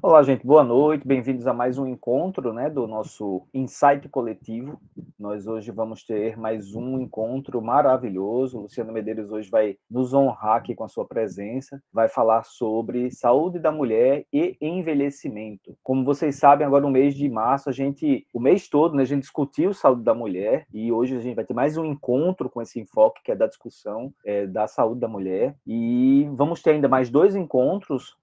Olá, gente, boa noite, bem-vindos a mais um encontro né, do nosso Insight Coletivo. Nós hoje vamos ter mais um encontro maravilhoso. Luciano Medeiros hoje vai nos honrar aqui com a sua presença, vai falar sobre saúde da mulher e envelhecimento. Como vocês sabem, agora no mês de março, a gente, o mês todo, né, a gente discutiu saúde da mulher e hoje a gente vai ter mais um encontro com esse enfoque que é da discussão é, da saúde da mulher. E vamos ter ainda mais dois encontros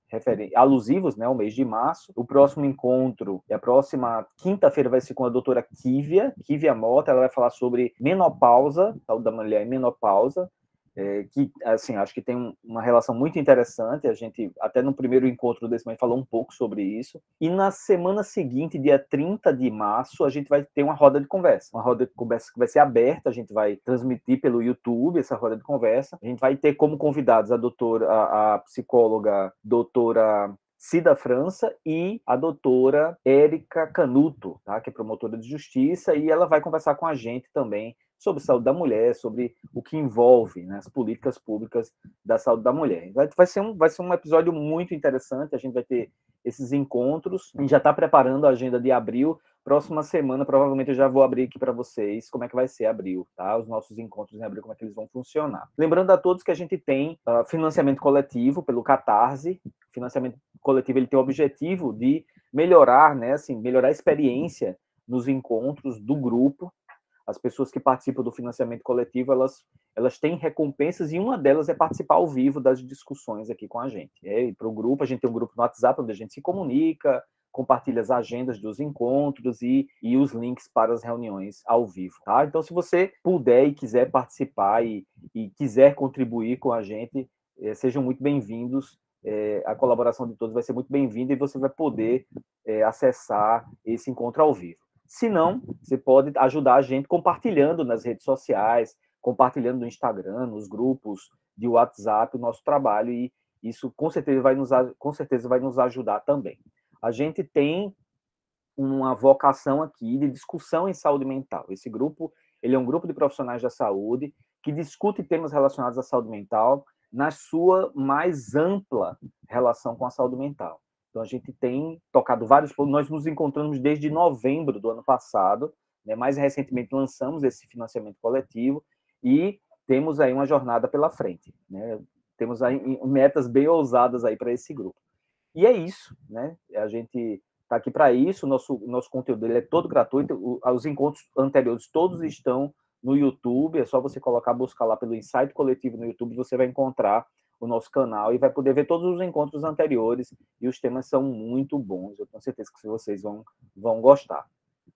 alusivos né, ao mês de março. O próximo encontro, e a próxima quinta-feira, vai ser com a doutora Kívia, Kívia Mota, ela vai falar sobre menopausa, saúde da mulher e menopausa é, que, assim, acho que tem uma relação muito interessante. A gente, até no primeiro encontro desse mês, falou um pouco sobre isso. E na semana seguinte, dia 30 de março, a gente vai ter uma roda de conversa. Uma roda de conversa que vai ser aberta, a gente vai transmitir pelo YouTube essa roda de conversa. A gente vai ter como convidados a doutora, a, a psicóloga doutora Cida França e a doutora Érica Canuto, tá? que é promotora de justiça, e ela vai conversar com a gente também sobre saúde da mulher, sobre o que envolve né, as políticas públicas da saúde da mulher. Vai, ser um, vai ser um episódio muito interessante, a gente vai ter esses encontros, a gente já está preparando a agenda de abril, próxima semana provavelmente eu já vou abrir aqui para vocês como é que vai ser abril, tá? Os nossos encontros em abril, como é que eles vão funcionar. Lembrando a todos que a gente tem uh, financiamento coletivo pelo Catarse, financiamento coletivo ele tem o objetivo de melhorar, né, assim, melhorar a experiência nos encontros do grupo, as pessoas que participam do financiamento coletivo, elas, elas têm recompensas e uma delas é participar ao vivo das discussões aqui com a gente. É, para o grupo, a gente tem um grupo no WhatsApp onde a gente se comunica, compartilha as agendas dos encontros e, e os links para as reuniões ao vivo, tá? Então, se você puder e quiser participar e, e quiser contribuir com a gente, é, sejam muito bem-vindos. É, a colaboração de todos vai ser muito bem-vinda e você vai poder é, acessar esse encontro ao vivo. Se não, você pode ajudar a gente compartilhando nas redes sociais, compartilhando no Instagram, nos grupos de WhatsApp o nosso trabalho e isso com certeza vai nos, com certeza vai nos ajudar também. A gente tem uma vocação aqui de discussão em saúde mental. Esse grupo, ele é um grupo de profissionais da saúde que discute temas relacionados à saúde mental na sua mais ampla relação com a saúde mental. Então, a gente tem tocado vários Nós nos encontramos desde novembro do ano passado, né? mais recentemente lançamos esse financiamento coletivo e temos aí uma jornada pela frente. Né? Temos aí metas bem ousadas aí para esse grupo. E é isso, né? A gente está aqui para isso. Nosso nosso conteúdo ele é todo gratuito. Os encontros anteriores todos estão no YouTube. É só você colocar, buscar lá pelo Insight Coletivo no YouTube, você vai encontrar o nosso canal e vai poder ver todos os encontros anteriores e os temas são muito bons. Eu tenho certeza que vocês vão, vão gostar.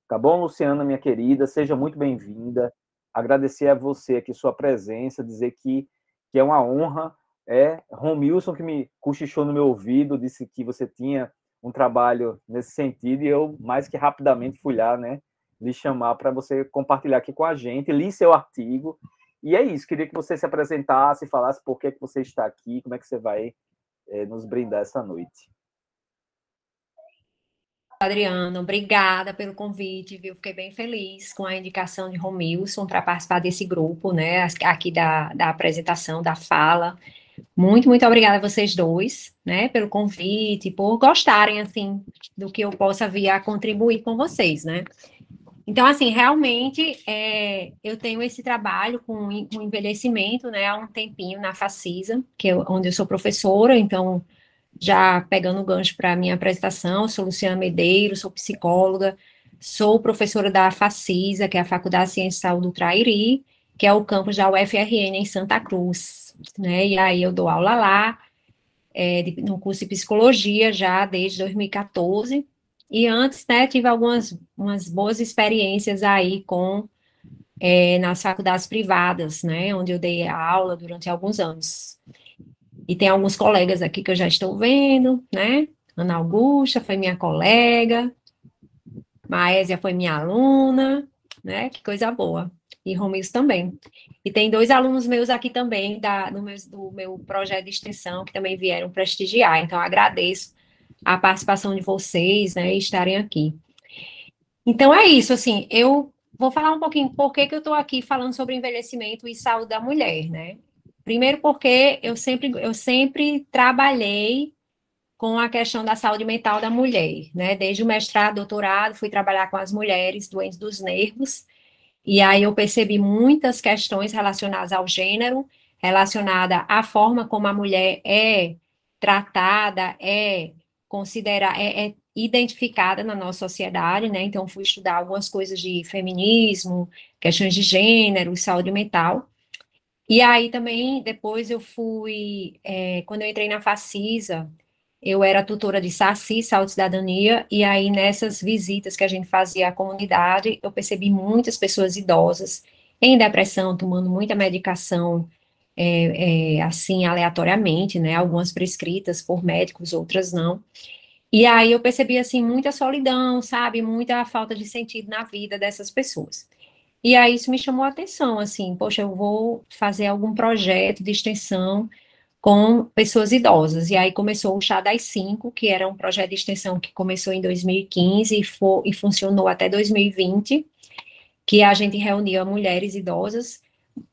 Tá bom, Luciana, minha querida? Seja muito bem-vinda. Agradecer a você aqui sua presença, dizer que, que é uma honra. É Romilson que me cochichou no meu ouvido, disse que você tinha um trabalho nesse sentido e eu, mais que rapidamente, fui lá, né? Lhe chamar para você compartilhar aqui com a gente. Li seu artigo e é isso, queria que você se apresentasse, falasse por que, que você está aqui, como é que você vai é, nos brindar essa noite. Adriana, obrigada pelo convite, viu? Fiquei bem feliz com a indicação de Romilson para participar desse grupo, né? Aqui da, da apresentação, da fala. Muito, muito obrigada a vocês dois, né, pelo convite, por gostarem, assim, do que eu possa vir a contribuir com vocês, né? Então, assim, realmente é, eu tenho esse trabalho com, com envelhecimento, né, há um tempinho na Facisa, que é onde eu sou professora, então, já pegando o gancho para a minha apresentação, sou Luciana Medeiros, sou psicóloga, sou professora da Facisa, que é a Faculdade de Ciência e Saúde do Trairi, que é o campus da UFRN em Santa Cruz, né, e aí eu dou aula lá, é, de, no curso de psicologia já desde 2014, e antes, né, tive algumas umas boas experiências aí com é, nas faculdades privadas, né, onde eu dei aula durante alguns anos. E tem alguns colegas aqui que eu já estou vendo, né? Ana Augusta foi minha colega, Maésia foi minha aluna, né? Que coisa boa. E Romilson também. E tem dois alunos meus aqui também, da, no meu, do meu projeto de extensão, que também vieram prestigiar. Então, agradeço a participação de vocês, né, estarem aqui. Então é isso, assim, eu vou falar um pouquinho por que, que eu estou aqui falando sobre envelhecimento e saúde da mulher, né? Primeiro porque eu sempre, eu sempre trabalhei com a questão da saúde mental da mulher, né? Desde o mestrado, doutorado, fui trabalhar com as mulheres doentes dos nervos, e aí eu percebi muitas questões relacionadas ao gênero, relacionada à forma como a mulher é tratada, é considerada, é, é identificada na nossa sociedade, né? Então fui estudar algumas coisas de feminismo, questões de gênero, saúde mental. E aí também depois eu fui, é, quando eu entrei na Facisa, eu era tutora de SACI, Saúde e Cidadania, e aí nessas visitas que a gente fazia à comunidade, eu percebi muitas pessoas idosas em depressão, tomando muita medicação, é, é, assim, aleatoriamente, né, algumas prescritas por médicos, outras não, e aí eu percebi, assim, muita solidão, sabe, muita falta de sentido na vida dessas pessoas. E aí isso me chamou a atenção, assim, poxa, eu vou fazer algum projeto de extensão com pessoas idosas. E aí começou o Chá das Cinco, que era um projeto de extensão que começou em 2015 e, for, e funcionou até 2020, que a gente reunia mulheres idosas.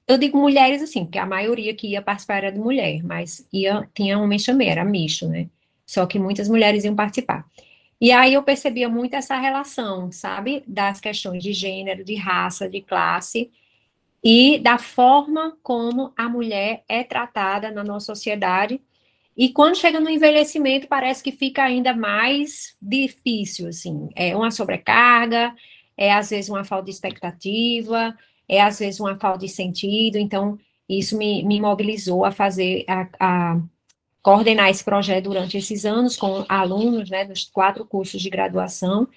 Eu digo mulheres assim, porque a maioria que ia participar era de mulher, mas ia, tinha homem também, era misto, né? Só que muitas mulheres iam participar. E aí eu percebia muito essa relação, sabe, das questões de gênero, de raça, de classe, e da forma como a mulher é tratada na nossa sociedade. E quando chega no envelhecimento, parece que fica ainda mais difícil, assim. É uma sobrecarga, é às vezes uma falta de expectativa, é às vezes uma falta de sentido. Então, isso me, me mobilizou a fazer, a, a coordenar esse projeto durante esses anos com alunos, né, dos quatro cursos de graduação,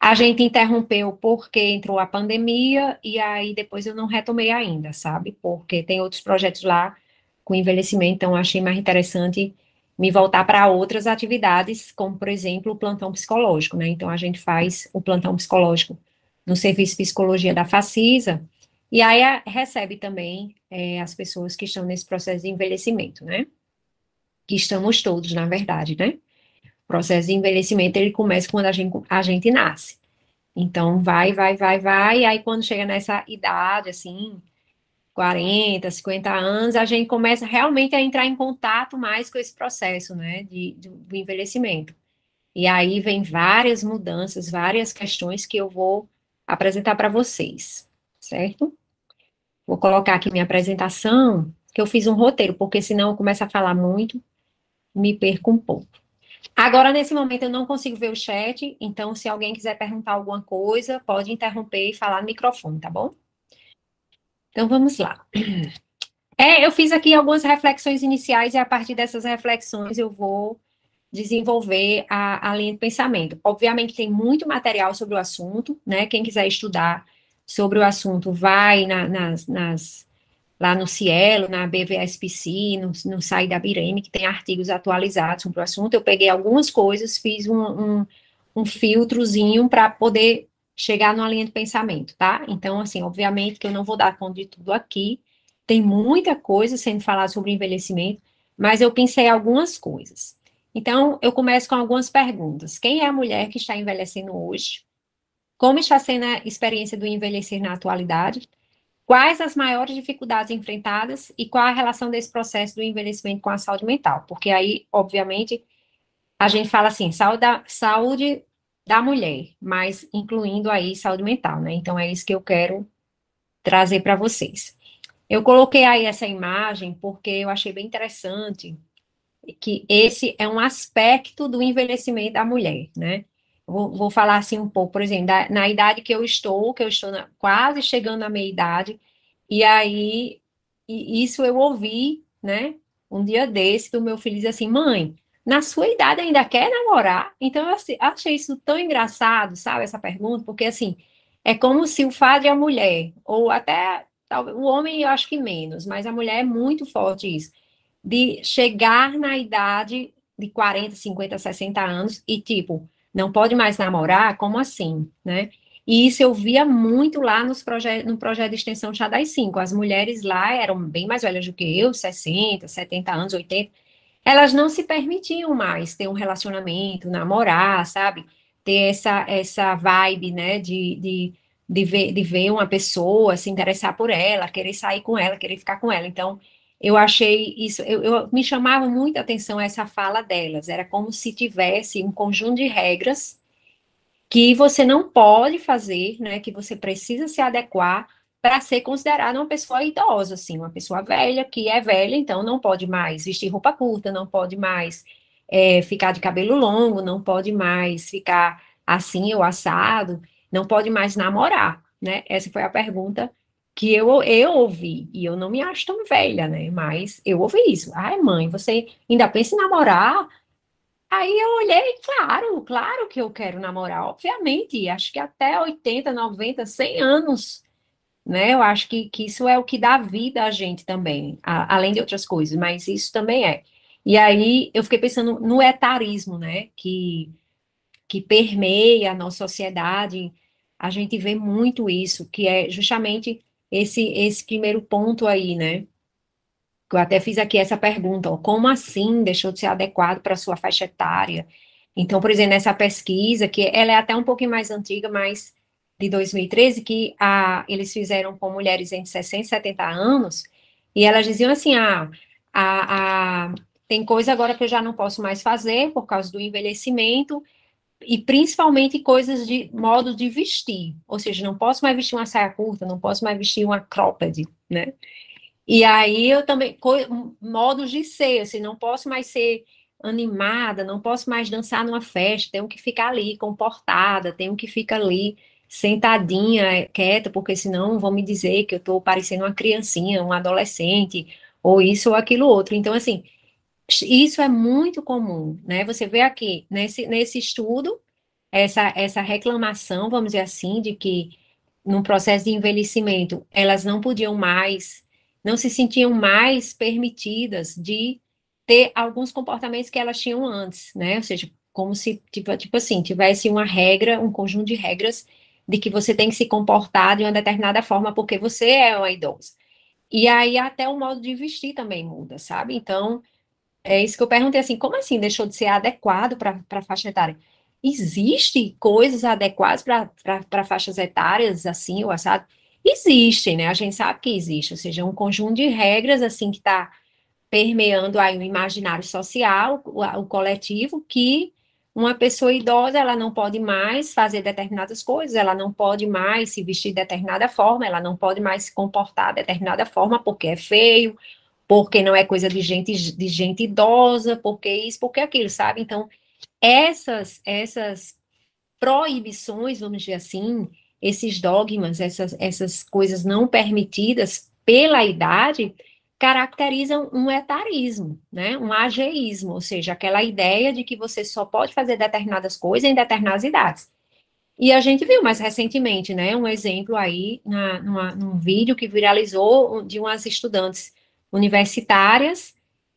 a gente interrompeu porque entrou a pandemia e aí depois eu não retomei ainda, sabe? Porque tem outros projetos lá com envelhecimento, então achei mais interessante me voltar para outras atividades, como por exemplo o plantão psicológico, né? Então a gente faz o plantão psicológico no serviço de psicologia da Facisa e aí recebe também é, as pessoas que estão nesse processo de envelhecimento, né? Que estamos todos, na verdade, né? processo de envelhecimento, ele começa quando a gente, a gente nasce. Então, vai, vai, vai, vai, e aí quando chega nessa idade, assim, 40, 50 anos, a gente começa realmente a entrar em contato mais com esse processo, né, de, de, do envelhecimento. E aí vem várias mudanças, várias questões que eu vou apresentar para vocês, certo? Vou colocar aqui minha apresentação, que eu fiz um roteiro, porque senão eu começo a falar muito, me perco um pouco. Agora, nesse momento, eu não consigo ver o chat, então, se alguém quiser perguntar alguma coisa, pode interromper e falar no microfone, tá bom? Então, vamos lá. É, eu fiz aqui algumas reflexões iniciais e a partir dessas reflexões eu vou desenvolver a, a linha de pensamento. Obviamente, tem muito material sobre o assunto, né? Quem quiser estudar sobre o assunto, vai na, nas, nas lá no Cielo, na BVSPC, no, no SAI da Bireme, que tem artigos atualizados sobre o assunto. Eu peguei algumas coisas, fiz um, um, um filtrozinho para poder chegar numa linha de pensamento, tá? Então, assim, obviamente que eu não vou dar conta de tudo aqui, tem muita coisa sendo falada sobre envelhecimento, mas eu pensei algumas coisas. Então, eu começo com algumas perguntas. Quem é a mulher que está envelhecendo hoje? Como está sendo a experiência do envelhecer na atualidade? Quais as maiores dificuldades enfrentadas e qual a relação desse processo do envelhecimento com a saúde mental? Porque aí, obviamente, a gente fala assim, saúde da, saúde da mulher, mas incluindo aí saúde mental, né? Então é isso que eu quero trazer para vocês. Eu coloquei aí essa imagem porque eu achei bem interessante que esse é um aspecto do envelhecimento da mulher, né? Vou, vou, falar assim um pouco, por exemplo, da, na idade que eu estou, que eu estou na, quase chegando à meia idade, e aí, e isso eu ouvi, né, um dia desse, do meu filho dizer assim, mãe, na sua idade ainda quer namorar? Então, eu achei isso tão engraçado, sabe, essa pergunta, porque, assim, é como se o fato e a mulher, ou até, talvez, o homem eu acho que menos, mas a mulher é muito forte isso, de chegar na idade de 40, 50, 60 anos e, tipo, não pode mais namorar? Como assim, né? E isso eu via muito lá nos proje no projeto de extensão Chá das 5. As mulheres lá eram bem mais velhas do que eu, 60, 70 anos, 80. Elas não se permitiam mais ter um relacionamento, namorar, sabe? Ter essa, essa vibe, né, de, de, de, ver, de ver uma pessoa, se interessar por ela, querer sair com ela, querer ficar com ela. Então, eu achei isso, eu, eu, me chamava muita atenção essa fala delas, era como se tivesse um conjunto de regras que você não pode fazer, né, que você precisa se adequar para ser considerada uma pessoa idosa, assim, uma pessoa velha, que é velha, então não pode mais vestir roupa curta, não pode mais é, ficar de cabelo longo, não pode mais ficar assim ou assado, não pode mais namorar, né? Essa foi a pergunta que eu, eu ouvi, e eu não me acho tão velha, né? Mas eu ouvi isso. Ai, mãe, você ainda pensa em namorar? Aí eu olhei, claro, claro que eu quero namorar, obviamente, acho que até 80, 90, 100 anos, né? Eu acho que, que isso é o que dá vida a gente também, a, além de outras coisas, mas isso também é. E aí eu fiquei pensando no etarismo, né? Que, que permeia a nossa sociedade, a gente vê muito isso, que é justamente esse, esse primeiro ponto aí, né? Eu até fiz aqui essa pergunta, ó, como assim deixou de ser adequado para a sua faixa etária? Então, por exemplo, nessa pesquisa, que ela é até um pouquinho mais antiga, mas de 2013, que a, eles fizeram com mulheres entre 60 e 70 anos, e elas diziam assim, ah, a, a, tem coisa agora que eu já não posso mais fazer por causa do envelhecimento, e principalmente coisas de modo de vestir, ou seja, não posso mais vestir uma saia curta, não posso mais vestir uma cropped, né? E aí eu também modos de ser, assim, não posso mais ser animada, não posso mais dançar numa festa, tenho que ficar ali comportada, tenho que ficar ali sentadinha, quieta, porque senão vão me dizer que eu estou parecendo uma criancinha, um adolescente, ou isso ou aquilo outro. Então, assim, isso é muito comum, né? Você vê aqui, nesse, nesse estudo, essa, essa reclamação, vamos dizer assim, de que no processo de envelhecimento elas não podiam mais, não se sentiam mais permitidas de ter alguns comportamentos que elas tinham antes, né? Ou seja, como se, tipo, tipo assim, tivesse uma regra, um conjunto de regras de que você tem que se comportar de uma determinada forma porque você é uma idosa. E aí até o modo de vestir também muda, sabe? Então, é isso que eu perguntei assim, como assim deixou de ser adequado para a faixa etária? Existe coisas adequadas para faixas etárias, assim, ou assado? Existem, né? A gente sabe que existe, ou seja, um conjunto de regras, assim, que está permeando aí o imaginário social, o, o coletivo, que uma pessoa idosa, ela não pode mais fazer determinadas coisas, ela não pode mais se vestir de determinada forma, ela não pode mais se comportar de determinada forma porque é feio, porque não é coisa de gente, de gente idosa, porque isso, porque aquilo, sabe? Então, essas, essas proibições, vamos dizer assim, esses dogmas, essas, essas coisas não permitidas pela idade, caracterizam um etarismo, né? um ageísmo, ou seja, aquela ideia de que você só pode fazer determinadas coisas em determinadas idades. E a gente viu mais recentemente, né, um exemplo aí na, numa, num vídeo que viralizou de umas estudantes universitárias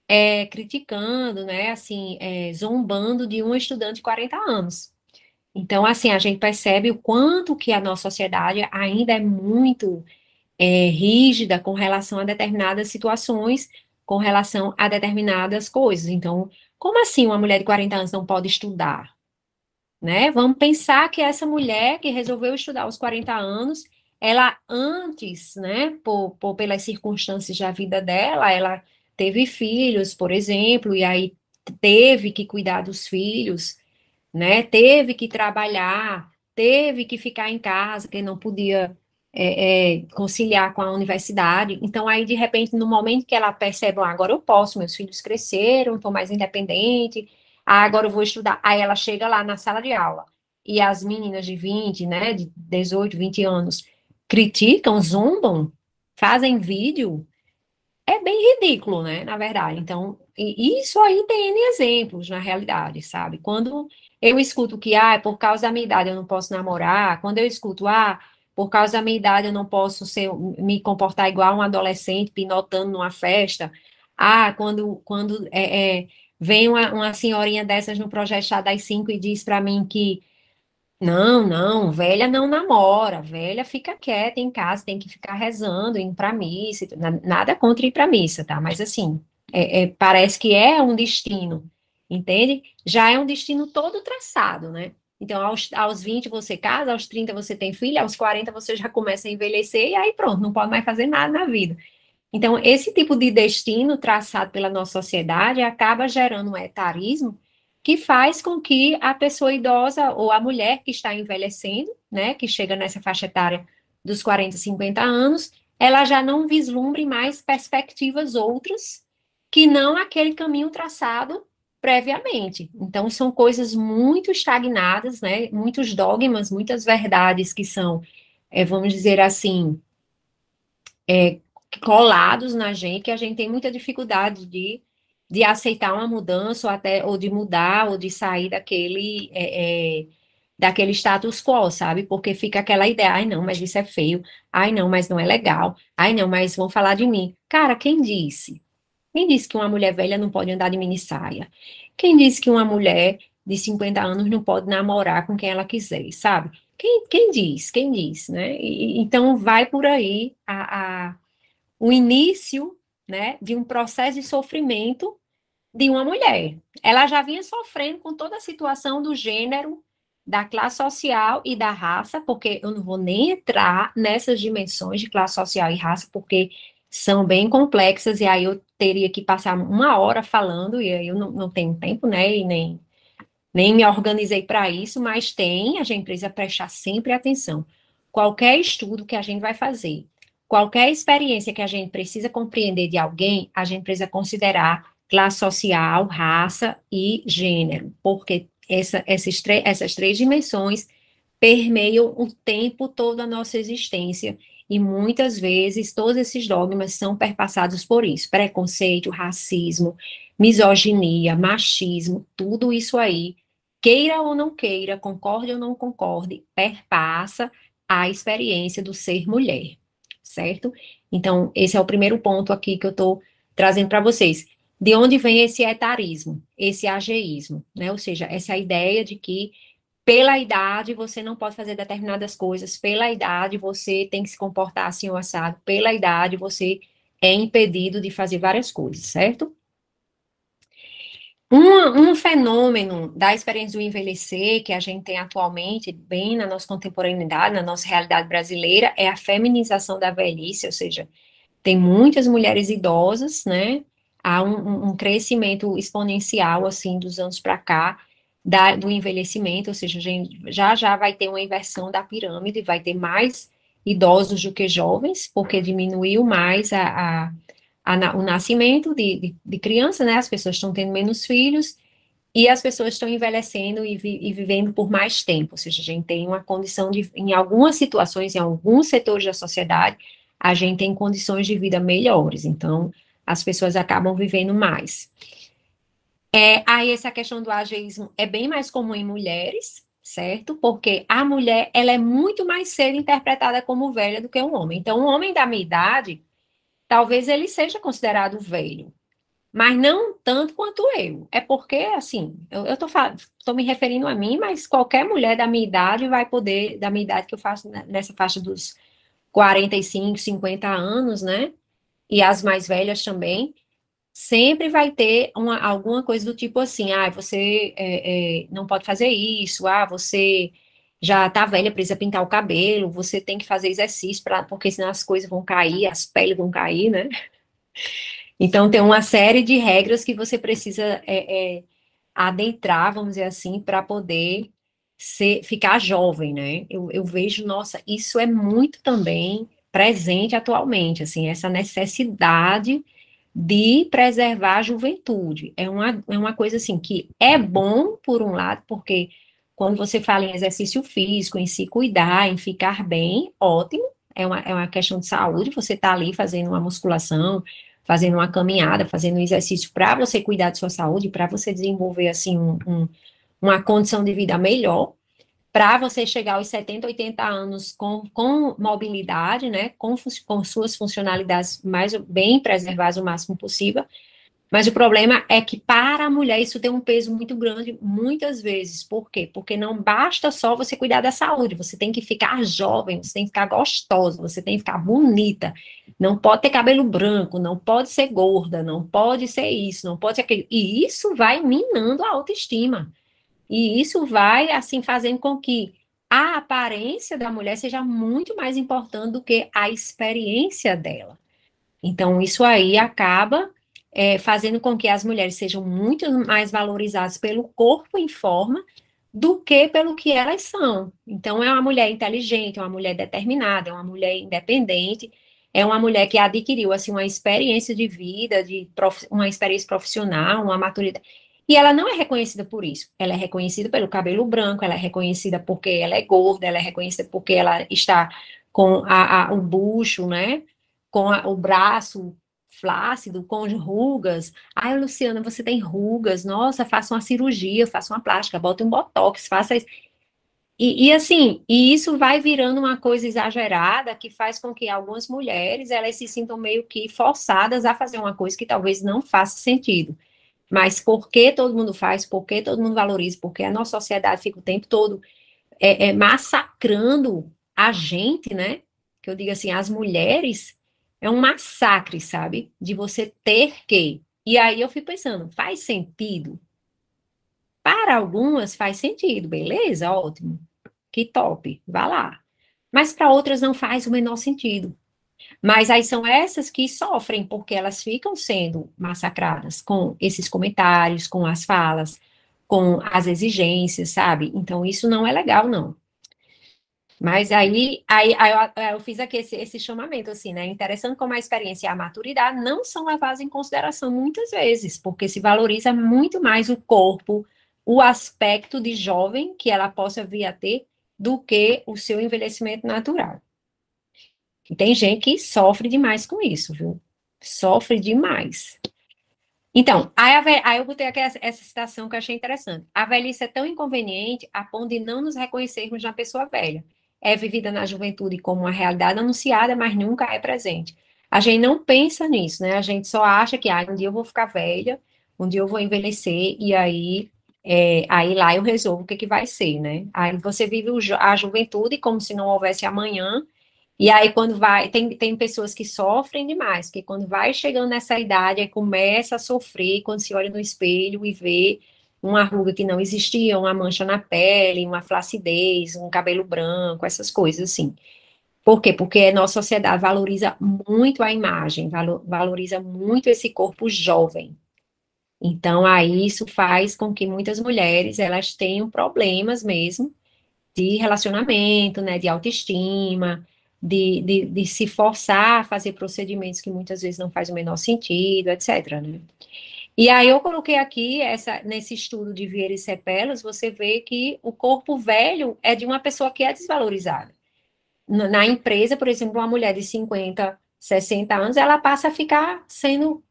é, criticando, né, assim, é, zombando de um estudante de 40 anos. Então, assim, a gente percebe o quanto que a nossa sociedade ainda é muito é, rígida com relação a determinadas situações, com relação a determinadas coisas. Então, como assim uma mulher de 40 anos não pode estudar? Né? Vamos pensar que essa mulher que resolveu estudar aos 40 anos, ela antes, né, por, por, pelas circunstâncias da vida dela, ela teve filhos, por exemplo, e aí teve que cuidar dos filhos, né, teve que trabalhar, teve que ficar em casa, que não podia é, é, conciliar com a universidade. Então, aí, de repente, no momento que ela percebe, ah, agora eu posso, meus filhos cresceram, estou mais independente, ah, agora eu vou estudar. Aí ela chega lá na sala de aula, e as meninas de 20, né, de 18, 20 anos, criticam, zombam, fazem vídeo, é bem ridículo, né, na verdade. Então, isso aí tem exemplos na realidade, sabe? Quando eu escuto que, ah, por causa da minha idade eu não posso namorar, quando eu escuto, ah, por causa da minha idade eu não posso ser, me comportar igual um adolescente pinotando numa festa, ah, quando, quando é, é, vem uma, uma senhorinha dessas no projeto Chá das Cinco e diz para mim que não, não, velha não namora, velha fica quieta em casa, tem que ficar rezando, indo para missa, nada contra ir para missa, tá? Mas assim, é, é, parece que é um destino, entende? Já é um destino todo traçado, né? Então, aos, aos 20 você casa, aos 30 você tem filho, aos 40 você já começa a envelhecer, e aí pronto, não pode mais fazer nada na vida. Então, esse tipo de destino traçado pela nossa sociedade acaba gerando um etarismo que faz com que a pessoa idosa ou a mulher que está envelhecendo, né, que chega nessa faixa etária dos 40, 50 anos, ela já não vislumbre mais perspectivas outras que não aquele caminho traçado previamente. Então, são coisas muito estagnadas, né? Muitos dogmas, muitas verdades que são, é, vamos dizer assim, é, colados na gente, que a gente tem muita dificuldade de, de aceitar uma mudança, ou até, ou de mudar, ou de sair daquele, é, é, daquele status quo, sabe? Porque fica aquela ideia, ai não, mas isso é feio, ai não, mas não é legal, ai não, mas vão falar de mim. Cara, quem disse? Quem disse que uma mulher velha não pode andar de mini saia? Quem disse que uma mulher de 50 anos não pode namorar com quem ela quiser, sabe? Quem, quem diz? Quem diz, né? E, então, vai por aí a, a, o início, né, de um processo de sofrimento de uma mulher. Ela já vinha sofrendo com toda a situação do gênero, da classe social e da raça, porque eu não vou nem entrar nessas dimensões de classe social e raça, porque são bem complexas, e aí eu teria que passar uma hora falando, e aí eu não, não tenho tempo, né, e nem, nem me organizei para isso, mas tem, a gente precisa prestar sempre atenção. Qualquer estudo que a gente vai fazer, qualquer experiência que a gente precisa compreender de alguém, a gente precisa considerar classe social, raça e gênero, porque essa, essas, essas três dimensões permeiam o tempo todo a nossa existência e muitas vezes todos esses dogmas são perpassados por isso: preconceito, racismo, misoginia, machismo, tudo isso aí, queira ou não queira, concorde ou não concorde, perpassa a experiência do ser mulher, certo? Então, esse é o primeiro ponto aqui que eu estou trazendo para vocês. De onde vem esse etarismo, esse ageísmo, né? Ou seja, essa ideia de que pela idade você não pode fazer determinadas coisas, pela idade você tem que se comportar assim ou assado, pela idade você é impedido de fazer várias coisas, certo? Um, um, fenômeno da experiência do envelhecer que a gente tem atualmente, bem na nossa contemporaneidade, na nossa realidade brasileira, é a feminização da velhice, ou seja, tem muitas mulheres idosas, né? Há um, um crescimento exponencial, assim, dos anos para cá, da, do envelhecimento, ou seja, já já vai ter uma inversão da pirâmide, vai ter mais idosos do que jovens, porque diminuiu mais a, a, a o nascimento de, de, de criança, né? As pessoas estão tendo menos filhos e as pessoas estão envelhecendo e, vi, e, vivendo por mais tempo, ou seja, a gente tem uma condição de, em algumas situações, em alguns setores da sociedade, a gente tem condições de vida melhores, então as pessoas acabam vivendo mais. É, aí essa questão do ageísmo é bem mais comum em mulheres, certo? Porque a mulher, ela é muito mais cedo interpretada como velha do que um homem. Então, um homem da minha idade, talvez ele seja considerado velho, mas não tanto quanto eu. É porque, assim, eu, eu tô, tô me referindo a mim, mas qualquer mulher da minha idade vai poder, da minha idade que eu faço nessa faixa dos 45, 50 anos, né? E as mais velhas também, sempre vai ter uma, alguma coisa do tipo assim, ah, você é, é, não pode fazer isso, ah, você já tá velha, precisa pintar o cabelo, você tem que fazer exercício, pra, porque senão as coisas vão cair, as peles vão cair, né? Então, tem uma série de regras que você precisa é, é adentrar, vamos dizer assim, para poder ser, ficar jovem, né? Eu, eu vejo, nossa, isso é muito também presente atualmente, assim, essa necessidade de preservar a juventude. É uma, é uma coisa assim que é bom, por um lado, porque quando você fala em exercício físico, em se cuidar, em ficar bem, ótimo, é uma, é uma questão de saúde, você está ali fazendo uma musculação, fazendo uma caminhada, fazendo um exercício para você cuidar de sua saúde, para você desenvolver, assim, um, um, uma condição de vida melhor, para você chegar aos 70, 80 anos com, com mobilidade, né, com, com suas funcionalidades mais bem preservadas o máximo possível. Mas o problema é que para a mulher isso tem um peso muito grande muitas vezes. Por quê? Porque não basta só você cuidar da saúde, você tem que ficar jovem, você tem que ficar gostosa, você tem que ficar bonita. Não pode ter cabelo branco, não pode ser gorda, não pode ser isso, não pode ser aquilo. E isso vai minando a autoestima. E isso vai, assim, fazendo com que a aparência da mulher seja muito mais importante do que a experiência dela. Então, isso aí acaba é, fazendo com que as mulheres sejam muito mais valorizadas pelo corpo em forma do que pelo que elas são. Então, é uma mulher inteligente, é uma mulher determinada, é uma mulher independente, é uma mulher que adquiriu assim uma experiência de vida, de prof... uma experiência profissional, uma maturidade. E ela não é reconhecida por isso. Ela é reconhecida pelo cabelo branco, ela é reconhecida porque ela é gorda, ela é reconhecida porque ela está com a, a o bucho, né? Com a, o braço flácido, com rugas. Ai, Luciana, você tem rugas. Nossa, faça uma cirurgia, faça uma plástica, bota um botox, faça isso. E, e, assim, e isso vai virando uma coisa exagerada que faz com que algumas mulheres elas se sintam meio que forçadas a fazer uma coisa que talvez não faça sentido. Mas por que todo mundo faz, por que todo mundo valoriza, porque a nossa sociedade fica o tempo todo é, é, massacrando a gente, né? Que eu digo assim, as mulheres é um massacre, sabe? De você ter que. E aí eu fico pensando, faz sentido? Para algumas faz sentido, beleza, ótimo, que top, vá lá. Mas para outras não faz o menor sentido. Mas aí são essas que sofrem, porque elas ficam sendo massacradas com esses comentários, com as falas, com as exigências, sabe? Então isso não é legal, não. Mas aí, aí, aí eu, eu, fiz aqui esse, esse chamamento, assim, né? Interessante como a experiência e a maturidade não são levadas em consideração muitas vezes, porque se valoriza muito mais o corpo, o aspecto de jovem que ela possa vir a ter, do que o seu envelhecimento natural. E tem gente que sofre demais com isso, viu? Sofre demais. Então, aí, aí, eu botei aqui essa, essa, citação que eu achei interessante. A velhice é tão inconveniente a ponto de não nos reconhecermos na pessoa velha é vivida na juventude como uma realidade anunciada, mas nunca é presente. A gente não pensa nisso, né? A gente só acha que ah, um dia eu vou ficar velha, um dia eu vou envelhecer, e aí, é, aí lá eu resolvo o que, que vai ser, né? Aí você vive a juventude como se não houvesse amanhã, e aí quando vai, tem, tem pessoas que sofrem demais, que quando vai chegando nessa idade, aí começa a sofrer, quando se olha no espelho e vê uma ruga que não existia, uma mancha na pele, uma flacidez, um cabelo branco, essas coisas assim. Por quê? Porque nossa sociedade valoriza muito a imagem, valoriza muito esse corpo jovem. Então, aí isso faz com que muitas mulheres, elas tenham problemas mesmo de relacionamento, né, de autoestima, de, de, de se forçar a fazer procedimentos que muitas vezes não faz o menor sentido, etc, né. E aí eu coloquei aqui, essa, nesse estudo de Vieira e Cepelos, você vê que o corpo velho é de uma pessoa que é desvalorizada. Na empresa, por exemplo, uma mulher de 50, 60 anos, ela passa a ficar sendo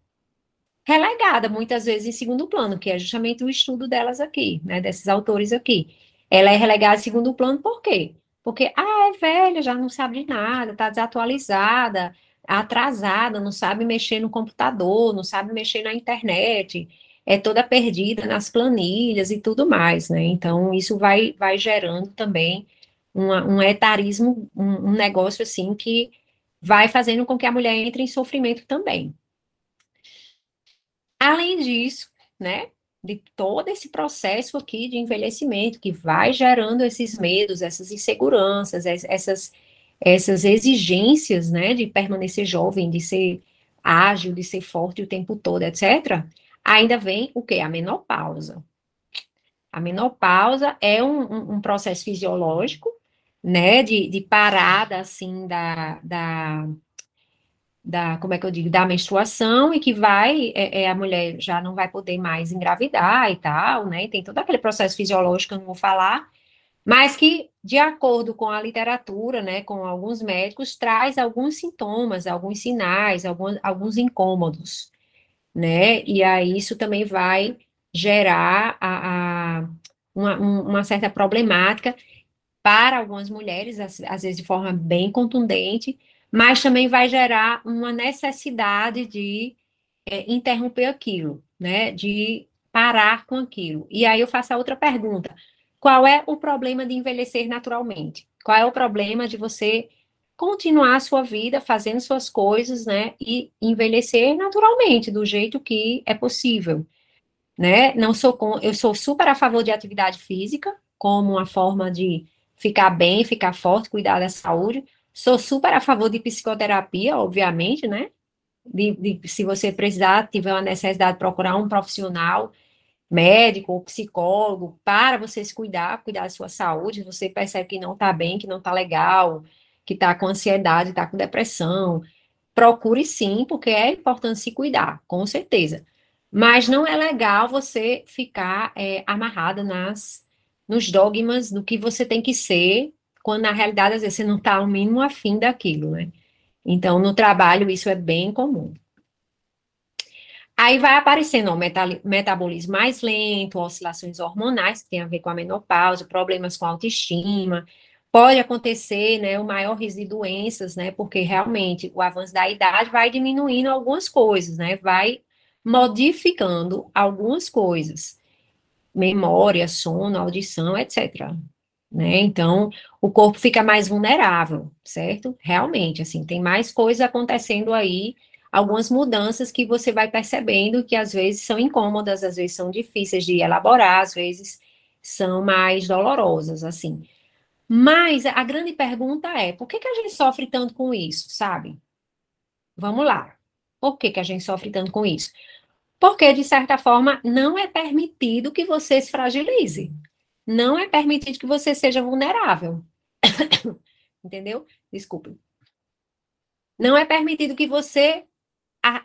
relegada, muitas vezes, em segundo plano, que é justamente o estudo delas aqui, né, desses autores aqui. Ela é relegada em segundo plano por quê? Porque, ah, é velha, já não sabe de nada, está desatualizada, atrasada, não sabe mexer no computador, não sabe mexer na internet, é toda perdida nas planilhas e tudo mais, né? Então, isso vai, vai gerando também uma, um etarismo, um, um negócio assim que vai fazendo com que a mulher entre em sofrimento também. Além disso, né, de todo esse processo aqui de envelhecimento que vai gerando esses medos, essas inseguranças, essas essas exigências, né, de permanecer jovem, de ser ágil, de ser forte o tempo todo, etc., ainda vem o quê? A menopausa. A menopausa é um, um, um processo fisiológico, né, de, de parada, assim, da, da, da, como é que eu digo, da menstruação, e que vai, é, é, a mulher já não vai poder mais engravidar e tal, né, tem todo aquele processo fisiológico eu não vou falar, mas que, de acordo com a literatura, né, com alguns médicos, traz alguns sintomas, alguns sinais, alguns, alguns incômodos, né, e aí isso também vai gerar a, a uma, uma, certa problemática para algumas mulheres, às, às vezes de forma bem contundente, mas também vai gerar uma necessidade de é, interromper aquilo, né, de parar com aquilo. E aí eu faço a outra pergunta, qual é o problema de envelhecer naturalmente? Qual é o problema de você continuar a sua vida fazendo suas coisas, né, e envelhecer naturalmente, do jeito que é possível, né? Não sou com, eu sou super a favor de atividade física como uma forma de ficar bem, ficar forte, cuidar da saúde. Sou super a favor de psicoterapia, obviamente, né? de, de, se você precisar, tiver uma necessidade de procurar um profissional, médico ou psicólogo, para você se cuidar, cuidar da sua saúde, você percebe que não está bem, que não está legal, que está com ansiedade, está com depressão, procure sim, porque é importante se cuidar, com certeza. Mas não é legal você ficar é, amarrada nas, nos dogmas do que você tem que ser, quando na realidade, às vezes, você não está ao mínimo afim daquilo, né? Então, no trabalho, isso é bem comum. Aí vai aparecendo metabolismo mais lento, oscilações hormonais, que tem a ver com a menopausa, problemas com a autoestima. Pode acontecer, né, o maior risco de doenças, né, porque realmente o avanço da idade vai diminuindo algumas coisas, né, vai modificando algumas coisas. Memória, sono, audição, etc né? Então, o corpo fica mais vulnerável, certo? Realmente, assim, tem mais coisa acontecendo aí, algumas mudanças que você vai percebendo que às vezes são incômodas, às vezes são difíceis de elaborar, às vezes são mais dolorosas, assim. Mas a grande pergunta é, por que, que a gente sofre tanto com isso, sabe? Vamos lá. Por que, que a gente sofre tanto com isso? Porque, de certa forma, não é permitido que você se fragilize não é permitido que você seja vulnerável. Entendeu? Desculpe. Não é permitido que você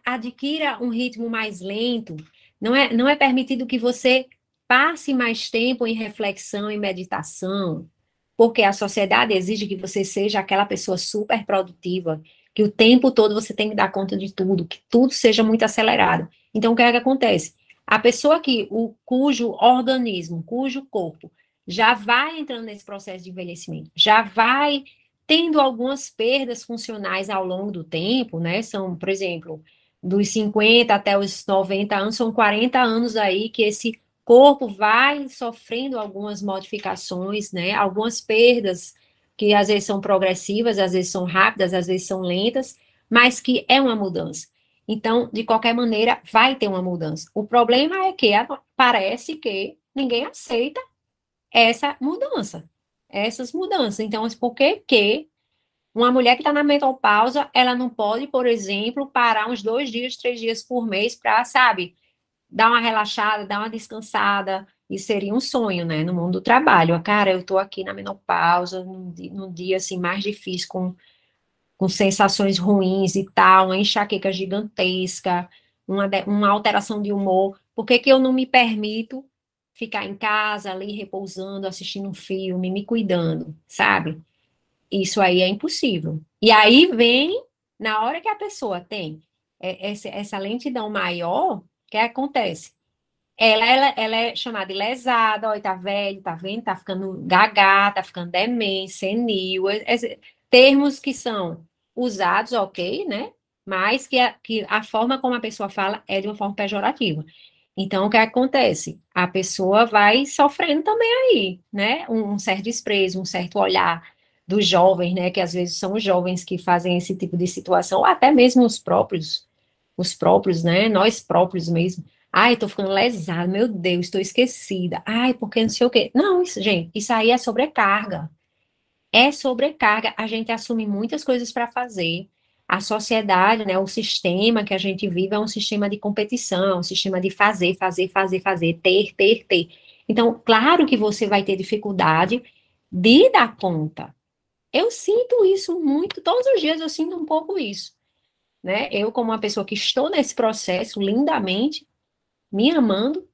adquira um ritmo mais lento. Não é, não é permitido que você passe mais tempo em reflexão e meditação, porque a sociedade exige que você seja aquela pessoa super produtiva, que o tempo todo você tem que dar conta de tudo, que tudo seja muito acelerado. Então, o que é que acontece? A pessoa que, o, cujo organismo, cujo corpo já vai entrando nesse processo de envelhecimento, já vai tendo algumas perdas funcionais ao longo do tempo, né? São, por exemplo, dos 50 até os 90 anos, são 40 anos aí que esse corpo vai sofrendo algumas modificações, né? Algumas perdas que às vezes são progressivas, às vezes são rápidas, às vezes são lentas, mas que é uma mudança. Então, de qualquer maneira, vai ter uma mudança. O problema é que parece que ninguém aceita essa mudança, essas mudanças. Então, por que que uma mulher que está na menopausa, ela não pode, por exemplo, parar uns dois dias, três dias por mês para, sabe, dar uma relaxada, dar uma descansada, isso seria um sonho, né, no mundo do trabalho. Cara, eu estou aqui na menopausa, num, num dia, assim, mais difícil, com com sensações ruins e tal, uma enxaqueca gigantesca, uma, uma alteração de humor, por que, que eu não me permito ficar em casa ali repousando, assistindo um filme, me cuidando, sabe? Isso aí é impossível. E aí vem, na hora que a pessoa tem essa, lentidão maior, o que acontece? Ela, ela, ela é chamada de lesada, olha, tá velho, tá vendo? Tá ficando gaga, tá ficando demente, senil, termos que são usados, ok, né? Mas que a, que a forma como a pessoa fala é de uma forma pejorativa. Então, o que acontece? A pessoa vai sofrendo também aí, né? Um, um certo desprezo, um certo olhar dos jovens, né? Que às vezes são os jovens que fazem esse tipo de situação, ou até mesmo os próprios, os próprios, né? Nós próprios mesmo. Ai, tô ficando lesada, meu Deus, estou esquecida. Ai, porque não sei o quê. Não, isso, gente, isso aí é sobrecarga. É sobrecarga. A gente assume muitas coisas para fazer a sociedade, né, o sistema que a gente vive é um sistema de competição, um sistema de fazer, fazer, fazer, fazer, ter, ter, ter. Então, claro que você vai ter dificuldade de dar conta. Eu sinto isso muito, todos os dias eu sinto um pouco isso. Né? Eu, como uma pessoa que estou nesse processo lindamente, me amando,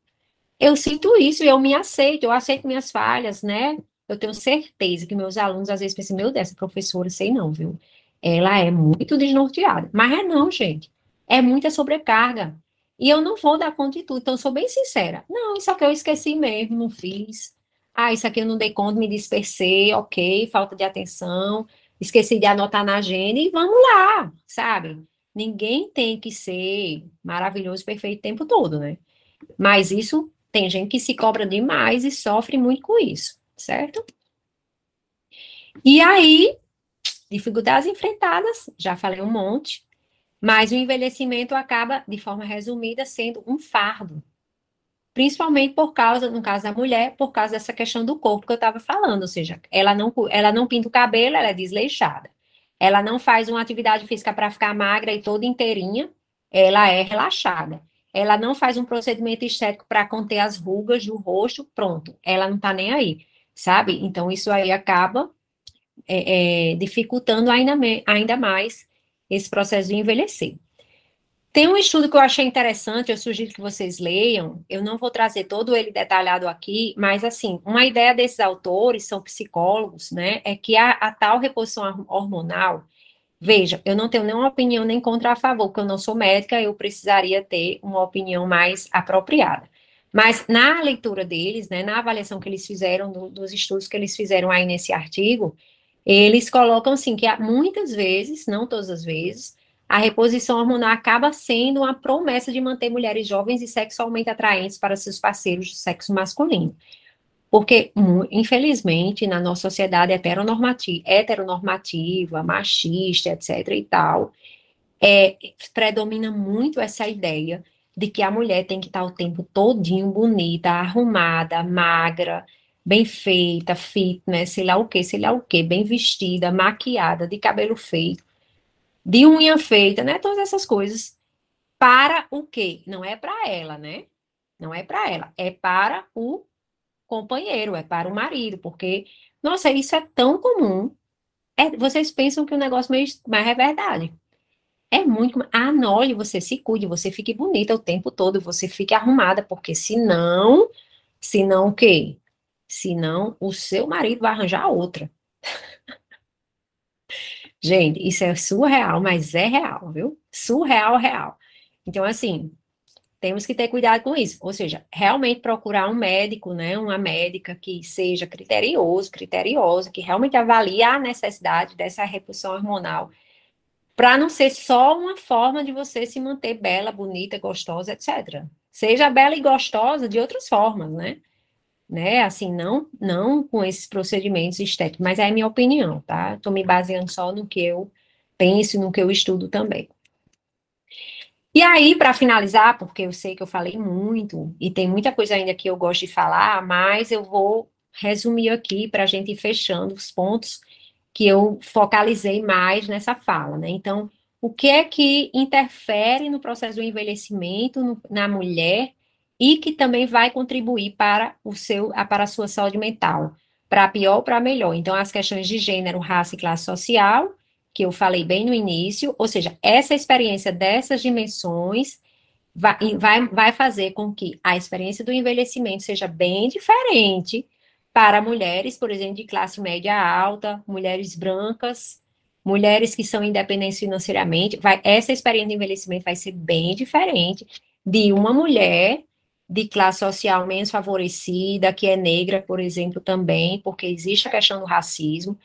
eu sinto isso eu me aceito, eu aceito minhas falhas, né? Eu tenho certeza que meus alunos às vezes pensam, meu Deus, essa professora, sei não, viu? ela é muito desnorteada. Mas é não, gente. É muita sobrecarga. E eu não vou dar conta de tudo. Então, sou bem sincera. Não, isso aqui eu esqueci mesmo, não fiz. Ah, isso aqui eu não dei conta, me dispersei, ok, falta de atenção, esqueci de anotar na agenda e vamos lá, sabe? Ninguém tem que ser maravilhoso, perfeito o tempo todo, né? Mas isso, tem gente que se cobra demais e sofre muito com isso, certo? E aí, Dificuldades enfrentadas, já falei um monte, mas o envelhecimento acaba, de forma resumida, sendo um fardo. Principalmente por causa, no caso da mulher, por causa dessa questão do corpo que eu estava falando, ou seja, ela não, ela não pinta o cabelo, ela é desleixada. Ela não faz uma atividade física para ficar magra e toda inteirinha, ela é relaxada. Ela não faz um procedimento estético para conter as rugas do rosto, pronto, ela não está nem aí, sabe? Então, isso aí acaba é, é, dificultando ainda, ainda mais esse processo de envelhecer. Tem um estudo que eu achei interessante, eu sugiro que vocês leiam. Eu não vou trazer todo ele detalhado aqui, mas assim, uma ideia desses autores, são psicólogos, né? É que a, a tal reposição hormonal, veja, eu não tenho nenhuma opinião nem contra a favor, porque eu não sou médica, eu precisaria ter uma opinião mais apropriada. Mas na leitura deles, né, na avaliação que eles fizeram, do, dos estudos que eles fizeram aí nesse artigo, eles colocam assim que muitas vezes, não todas as vezes, a reposição hormonal acaba sendo uma promessa de manter mulheres jovens e sexualmente atraentes para seus parceiros de sexo masculino. Porque, infelizmente, na nossa sociedade heteronormativa, heteronormativa machista, etc. e tal, é, predomina muito essa ideia de que a mulher tem que estar o tempo todinho bonita, arrumada, magra, bem feita, fitness, sei lá o que, sei lá o que, bem vestida, maquiada, de cabelo feito de unha feita, né? Todas essas coisas. Para o quê? Não é para ela, né? Não é para ela, é para o companheiro, é para o marido, porque, nossa, isso é tão comum. É, vocês pensam que o negócio meio, mas é verdade. É muito. Ah, não, olha, você se cuide, você fique bonita o tempo todo, você fique arrumada, porque senão, senão o quê? Senão o seu marido vai arranjar outra. Gente, isso é surreal, mas é real, viu? Surreal, real. Então, assim, temos que ter cuidado com isso. Ou seja, realmente procurar um médico, né? Uma médica que seja criterioso, criteriosa, que realmente avalie a necessidade dessa reposição hormonal. Para não ser só uma forma de você se manter bela, bonita, gostosa, etc. Seja bela e gostosa de outras formas, né? né? Assim, não, não com esses procedimentos estéticos, mas é a minha opinião, tá? Estou me baseando só no que eu penso, no que eu estudo também. E aí, para finalizar, porque eu sei que eu falei muito, e tem muita coisa ainda que eu gosto de falar, mas eu vou resumir aqui para a gente ir fechando os pontos que eu focalizei mais nessa fala, né? Então, o que é que interfere no processo do envelhecimento no, na mulher e que também vai contribuir para o seu para a sua saúde mental, para pior ou para melhor. Então, as questões de gênero, raça e classe social, que eu falei bem no início, ou seja, essa experiência dessas dimensões vai, vai, vai fazer com que a experiência do envelhecimento seja bem diferente para mulheres, por exemplo, de classe média alta, mulheres brancas, mulheres que são independentes financeiramente, vai, essa experiência de envelhecimento vai ser bem diferente de uma mulher de classe social menos favorecida, que é negra, por exemplo, também, porque existe a questão do racismo,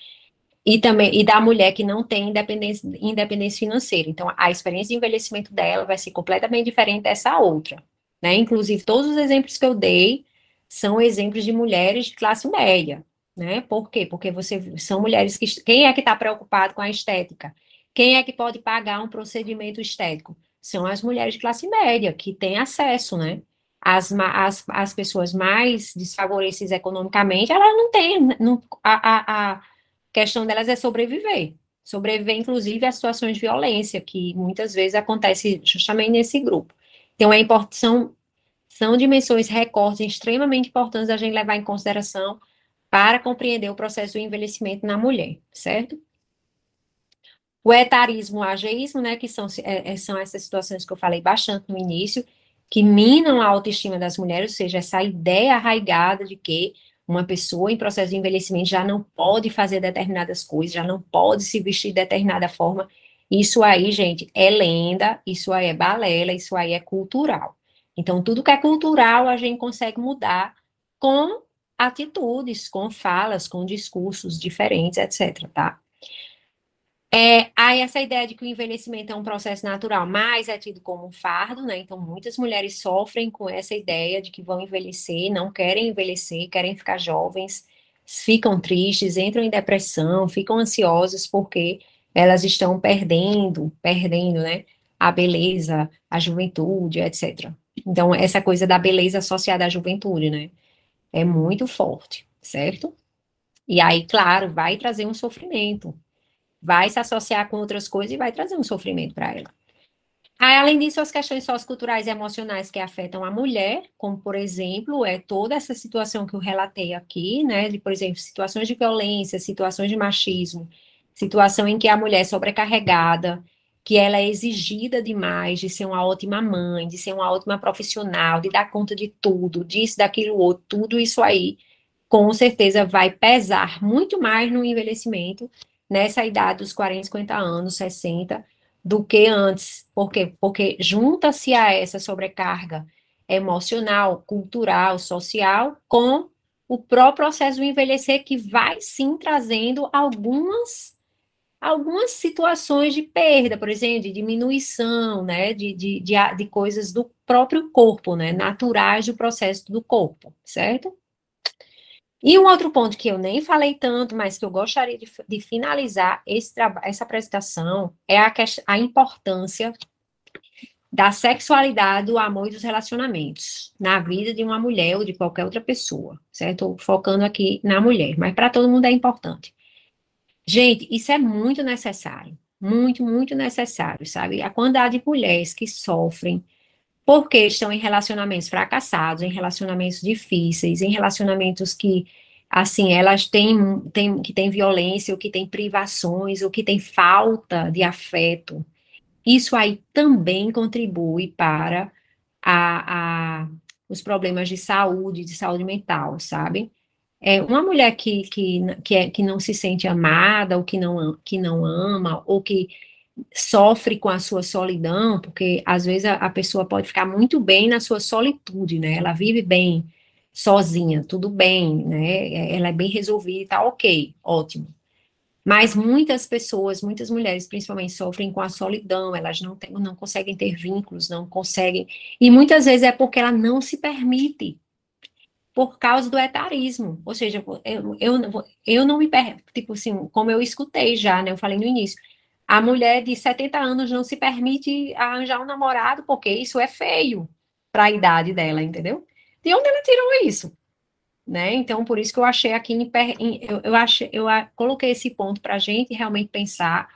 e também e da mulher que não tem independência, independência financeira. Então, a experiência de envelhecimento dela vai ser completamente diferente dessa outra. Né? Inclusive, todos os exemplos que eu dei são exemplos de mulheres de classe média. Né? Por quê? Porque você são mulheres que. Quem é que está preocupado com a estética? Quem é que pode pagar um procedimento estético? São as mulheres de classe média, que têm acesso, né? as, as, as pessoas mais desfavorecidas economicamente, elas não têm, não, a, a, a questão delas é sobreviver. Sobreviver, inclusive, a situações de violência, que muitas vezes acontece justamente nesse grupo. Então, é importante, são, são dimensões, recortes extremamente importantes a gente levar em consideração para compreender o processo do envelhecimento na mulher, certo? O etarismo, o ageísmo, né, que são, é, é são essas situações que eu falei bastante no início, que minam a autoestima das mulheres, ou seja, essa ideia arraigada de que uma pessoa em processo de envelhecimento já não pode fazer determinadas coisas, já não pode se vestir de determinada forma. Isso aí, gente, é lenda, isso aí é balela, isso aí é cultural. Então, tudo que é cultural a gente consegue mudar com atitudes, com falas, com discursos diferentes, etc, tá? É, aí essa ideia de que o envelhecimento é um processo natural, mas é tido como um fardo, né? Então, muitas mulheres sofrem com essa ideia de que vão envelhecer, não querem envelhecer, querem ficar jovens, ficam tristes, entram em depressão, ficam ansiosas porque elas estão perdendo, perdendo, né? A beleza, a juventude, etc. Então, essa coisa da beleza associada à juventude, né? É muito forte, certo? E aí, claro, vai trazer um sofrimento, vai se associar com outras coisas e vai trazer um sofrimento para ela. Além disso, as questões socioculturais e emocionais que afetam a mulher, como, por exemplo, é toda essa situação que eu relatei aqui, né, de, por exemplo, situações de violência, situações de machismo, situação em que a mulher é sobrecarregada, que ela é exigida demais de ser uma ótima mãe, de ser uma ótima profissional, de dar conta de tudo, disso, daquilo outro, tudo isso aí, com certeza vai pesar muito mais no envelhecimento, nessa idade dos 40, 50 anos, 60, do que antes. Por quê? Porque junta-se a essa sobrecarga emocional, cultural, social, com o próprio processo do envelhecer, que vai sim trazendo algumas algumas situações de perda, por exemplo, de diminuição, né, de, de, de, de coisas do próprio corpo, né, naturais do processo do corpo, certo? E um outro ponto que eu nem falei tanto, mas que eu gostaria de, de finalizar esse, essa apresentação é a, a importância da sexualidade, do amor e dos relacionamentos na vida de uma mulher ou de qualquer outra pessoa, certo? Focando aqui na mulher, mas para todo mundo é importante. Gente, isso é muito necessário, muito, muito necessário, sabe? A quantidade de mulheres que sofrem porque estão em relacionamentos fracassados, em relacionamentos difíceis, em relacionamentos que, assim, elas têm, têm que têm violência, ou que têm privações, ou que têm falta de afeto. Isso aí também contribui para a, a, os problemas de saúde, de saúde mental, sabe? É, uma mulher que, que, que, é, que não se sente amada, ou que não, que não ama, ou que sofre com a sua solidão, porque às vezes a, a, pessoa pode ficar muito bem na sua solitude, né? Ela vive bem sozinha, tudo bem, né? Ela é bem resolvida, tá ok, ótimo. Mas muitas pessoas, muitas mulheres, principalmente, sofrem com a solidão, elas não, tem, não conseguem ter vínculos, não conseguem. E muitas vezes é porque ela não se permite por causa do etarismo. Ou seja, eu, eu, eu não me tipo assim, como eu escutei já, né? Eu falei no início, a mulher de 70 anos não se permite arranjar um namorado porque isso é feio para a idade dela, entendeu? De onde ela tirou isso? Né? Então, por isso que eu achei aqui, eu, eu, achei, eu coloquei esse ponto para a gente realmente pensar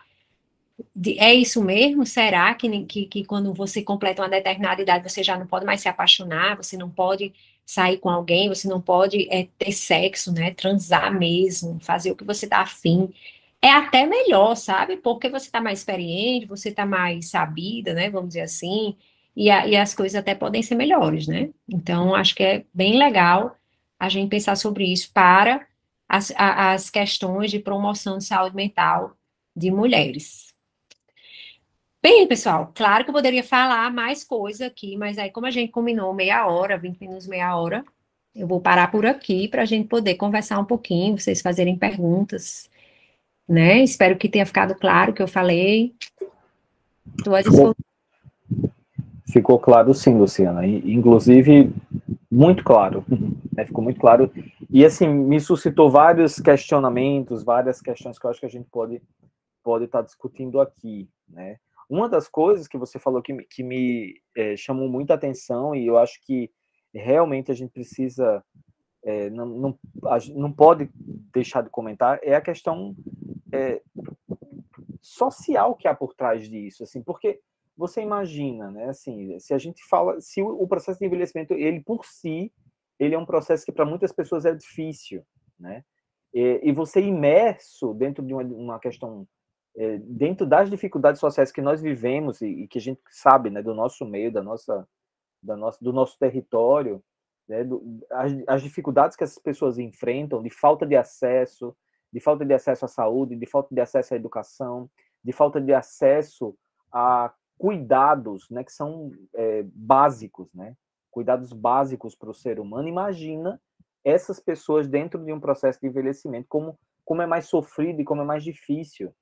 de, é isso mesmo? Será que, que, que, quando você completa uma determinada idade você já não pode mais se apaixonar, você não pode sair com alguém, você não pode é, ter sexo, né? Transar mesmo, fazer o que você tá afim. É até melhor, sabe? Porque você está mais experiente, você está mais sabida, né? Vamos dizer assim, e, a, e as coisas até podem ser melhores, né? Então, acho que é bem legal a gente pensar sobre isso para as, as questões de promoção de saúde mental de mulheres. Bem, pessoal, claro que eu poderia falar mais coisa aqui, mas aí, como a gente combinou meia hora, 20 minutos, meia hora, eu vou parar por aqui para a gente poder conversar um pouquinho, vocês fazerem perguntas, né? Espero que tenha ficado claro o que eu falei. Disposição. Ficou claro sim, Luciana. Inclusive, muito claro. Né? Ficou muito claro. E, assim, me suscitou vários questionamentos, várias questões que eu acho que a gente pode, pode estar discutindo aqui, né? Uma das coisas que você falou que, que me é, chamou muita atenção e eu acho que realmente a gente precisa, é, não, não, não pode deixar de comentar, é a questão é, social que há por trás disso, assim, porque você imagina, né, assim, se a gente fala, se o, processo de envelhecimento, ele por si, ele é um processo que para muitas pessoas é difícil, né, e, e você imerso dentro de uma, uma questão é, dentro das dificuldades sociais que nós vivemos e, e, que a gente sabe, né, do nosso meio, da nossa, da nossa, do nosso território, né, do, as, as, dificuldades que essas pessoas enfrentam de falta de acesso, de falta de acesso à saúde, de falta de acesso à educação, de falta de acesso a cuidados, né, que são é, básicos, né, cuidados básicos para o ser humano. Imagina essas pessoas dentro de um processo de envelhecimento, como como é mais sofrido e como é mais difícil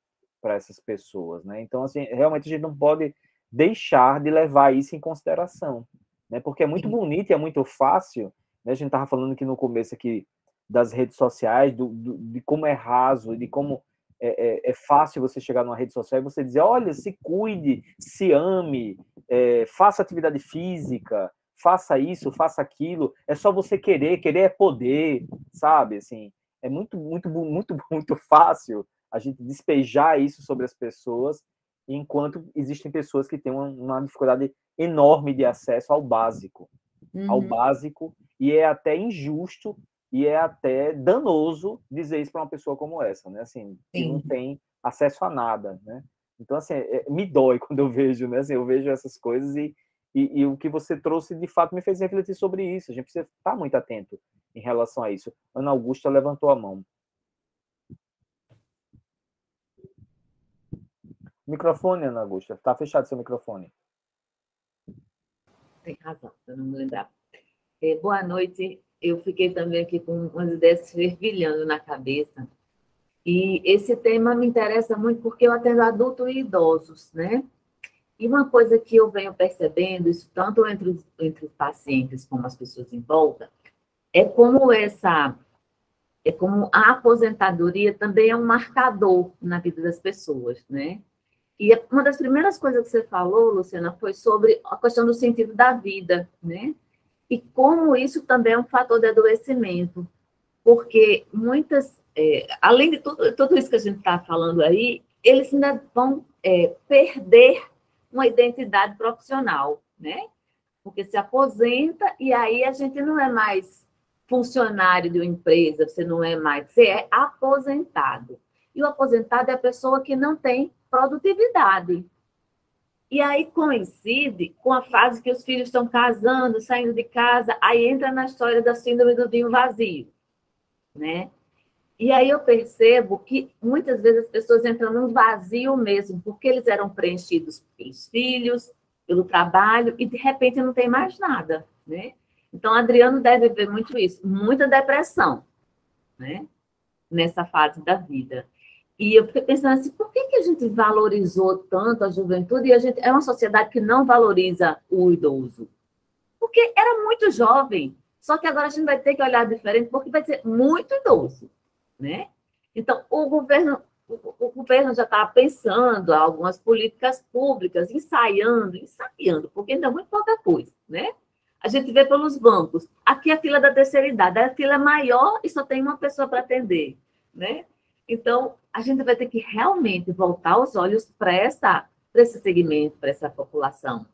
para essas pessoas, né? Então, assim, realmente a gente não pode deixar de levar isso em consideração, né? Porque é muito bonito e é muito fácil, né? A gente estava falando aqui no começo aqui das redes sociais, do, do de como é raso, de como é, é, é, fácil você chegar numa rede social e você dizer, olha, se cuide, se ame, é, faça atividade física, faça isso, faça aquilo, é só você querer, querer é poder, sabe? Assim, é muito, muito, muito, muito fácil a gente despejar isso sobre as pessoas enquanto existem pessoas que têm uma, uma dificuldade enorme de acesso ao básico, uhum. ao básico, e é até injusto e é até danoso dizer isso para uma pessoa como essa, né? Assim, que não tem acesso a nada, né? Então, assim, é, me dói quando eu vejo, né? Assim, eu vejo essas coisas e, e, e, o que você trouxe, de fato, me fez refletir sobre isso. A gente precisa estar muito atento em relação a isso. Ana Augusta levantou a mão. Microfone, Ana Augusta. Está fechado seu microfone. Tem razão, eu não me lembrar. É, boa noite. Eu fiquei também aqui com umas ideias fervilhando na cabeça. E esse tema me interessa muito porque eu atendo adultos e idosos, né? E uma coisa que eu venho percebendo, isso tanto entre os, entre os pacientes como as pessoas em volta, é como essa é como a aposentadoria também é um marcador na vida das pessoas, né? E uma das primeiras coisas que você falou, Luciana, foi sobre a questão do sentido da vida, né? E como isso também é um fator de adoecimento, porque muitas, é, além de tudo, tudo isso que a gente está falando aí, eles ainda vão é, perder uma identidade profissional, né? Porque se aposenta e aí a gente não é mais funcionário de uma empresa, você não é mais, você é aposentado. E o aposentado é a pessoa que não tem produtividade. E aí coincide com a fase que os filhos estão casando, saindo de casa, aí entra na história da síndrome do vinho vazio, né? E aí eu percebo que muitas vezes as pessoas entram num vazio mesmo, porque eles eram preenchidos pelos filhos, pelo trabalho, e de repente não tem mais nada, né? Então, Adriano deve ver muito isso, muita depressão, né? Nessa fase da vida. E eu fiquei pensando assim, por que, que a gente valorizou tanto a juventude e a gente é uma sociedade que não valoriza o idoso? Porque era muito jovem, só que agora a gente vai ter que olhar diferente porque vai ser muito idoso, né? Então, o governo, o, governo já está pensando algumas políticas públicas, ensaiando, ensaiando, porque ainda é muito pouca coisa, né? A gente vê pelos bancos, aqui a fila da terceira idade, a fila é maior e só tem uma pessoa para atender, né? Então, a gente vai ter que realmente voltar os olhos para esse segmento, para essa população.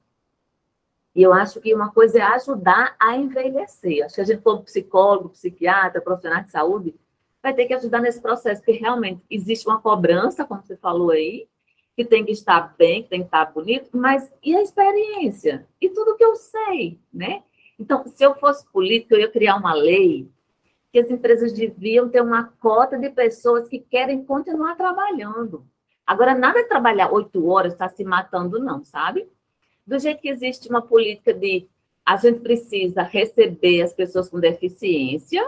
E eu acho que uma coisa é ajudar a envelhecer. Acho que a gente, como psicólogo, psiquiatra, profissional de saúde, vai ter que ajudar nesse processo, porque realmente existe uma cobrança, como você falou aí, que tem que estar bem, que tem que estar bonito, mas e a experiência? E tudo que eu sei, né? Então, se eu fosse político, eu ia criar uma lei que as empresas deviam ter uma cota de pessoas que querem continuar trabalhando. Agora, nada de trabalhar oito horas, está se matando, não, sabe? Do jeito que existe uma política de a gente precisa receber as pessoas com deficiência,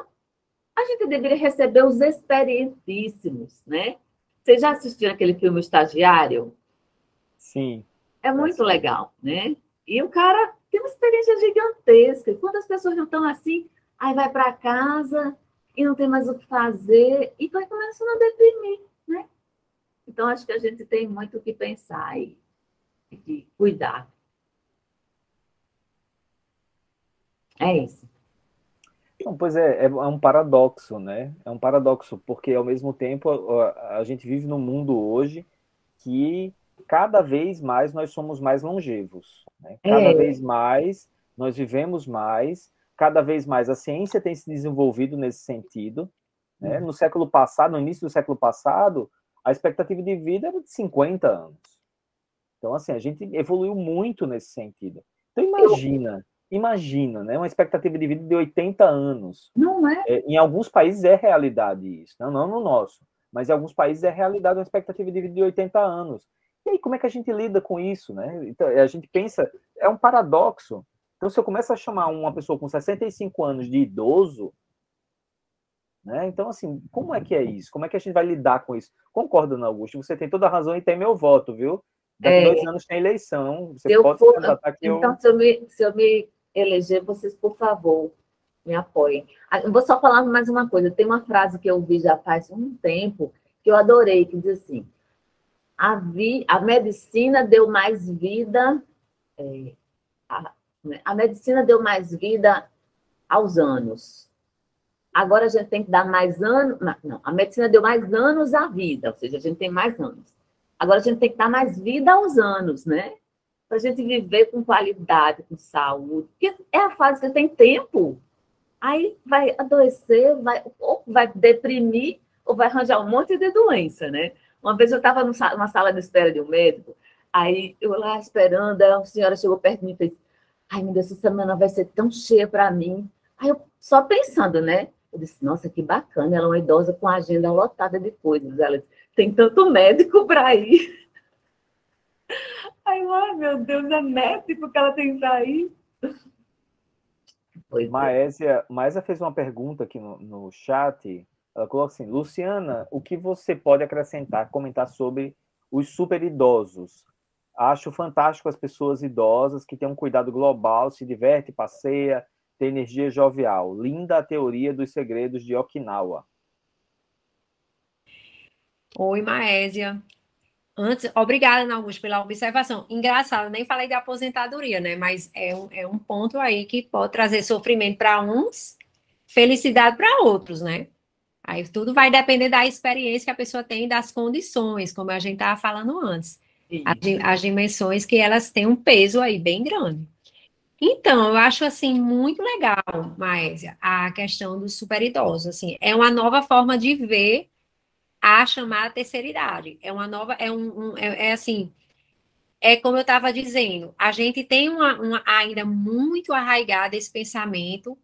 a gente deveria receber os experientíssimos, né? Você já assistiu aquele filme Estagiário? Sim. É muito legal, né? E o cara tem uma experiência gigantesca. Quantas pessoas não estão assim? Aí vai para casa e não tem mais o que fazer e vai começando a deprimir, né? Então, acho que a gente tem muito o que pensar e, e cuidar. É isso. Não, pois é, é, é, um paradoxo, né? É um paradoxo, porque ao mesmo tempo a, a gente vive num mundo hoje que cada vez mais nós somos mais longevos. Né? Cada é. vez mais nós vivemos mais cada vez mais a ciência tem se desenvolvido nesse sentido. Né? Uhum. No século passado, no início do século passado, a expectativa de vida era de 50 anos. Então, assim, a gente evoluiu muito nesse sentido. Então, imagina, imagina, né? Uma expectativa de vida de 80 anos. Não é? é em alguns países é realidade isso, não, não no nosso, mas em alguns países é realidade uma expectativa de vida de 80 anos. E aí, como é que a gente lida com isso, né? Então, a gente pensa, é um paradoxo. Então, se eu começo a chamar uma pessoa com 65 anos de idoso, né? Então, assim, como é que é isso? Como é que a gente vai lidar com isso? Concordo, Ana Augusto, você tem toda a razão e tem meu voto, viu? Daqui é, dois anos tem eleição, você eu pode for, candidatar que Então, eu... se, eu me, se eu me eleger, vocês, por favor, me apoiem. Ah, eu vou só falar mais uma coisa. Tem uma frase que eu vi já faz um tempo, que eu adorei, que diz assim, a, vi, a medicina deu mais vida... É, a? A medicina deu mais vida aos anos. Agora a gente tem que dar mais anos. Não, a medicina deu mais anos à vida, ou seja, a gente tem mais anos. Agora a gente tem que dar mais vida aos anos, né? Para a gente viver com qualidade, com saúde. Porque é a fase que tem tempo. Aí vai adoecer, vai, ou vai deprimir, ou vai arranjar um monte de doença, né? Uma vez eu estava numa sala de espera de um médico, aí eu lá esperando, a senhora chegou perto de mim e fez: Ai, meu Deus, essa semana vai ser tão cheia para mim. Aí eu só pensando, né? Eu disse: Nossa, que bacana, ela é uma idosa com a agenda lotada de coisas. Ela disse, tem tanto médico para ir. Aí, ai, meu Deus, é médico que ela tem para ir. Pois Maésia, Maésia fez uma pergunta aqui no, no chat. Ela colocou assim: Luciana, o que você pode acrescentar, comentar sobre os super idosos? Acho fantástico as pessoas idosas que têm um cuidado global, se diverte, passeia, tem energia jovial. Linda a teoria dos segredos de Okinawa. Oi, Maésia. Antes, obrigada, Augusto, pela observação. Engraçado, nem falei de aposentadoria, né? Mas é um, é um ponto aí que pode trazer sofrimento para uns, felicidade para outros, né? Aí tudo vai depender da experiência que a pessoa tem, das condições, como a gente estava falando antes. As, dimensões que elas têm um peso aí bem grande. Então, eu acho assim muito legal, Maésia, a questão dos super idosos. Assim, é uma nova forma de ver a chamada terceira idade. É uma nova, é um, um é, é, assim, é como eu estava dizendo, a gente tem uma, uma, ainda muito arraigado esse pensamento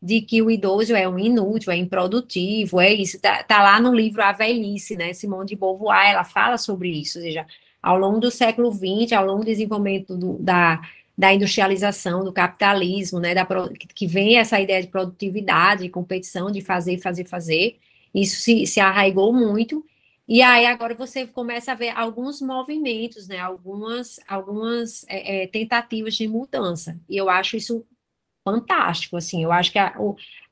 de que o idoso é um inútil, é improdutivo, é isso. Tá, tá lá no livro A Velhice, né? Simone de Beauvoir, ela fala sobre isso, ou seja, ao longo do século XX, ao longo do desenvolvimento do, da, da industrialização, do capitalismo, né? Da, que vem essa ideia de produtividade, de competição, de fazer, fazer, fazer, isso se, se arraigou muito. E aí agora você começa a ver alguns movimentos, né? Algumas, algumas é, é, tentativas de mudança. E eu acho isso fantástico, assim. Eu acho que a,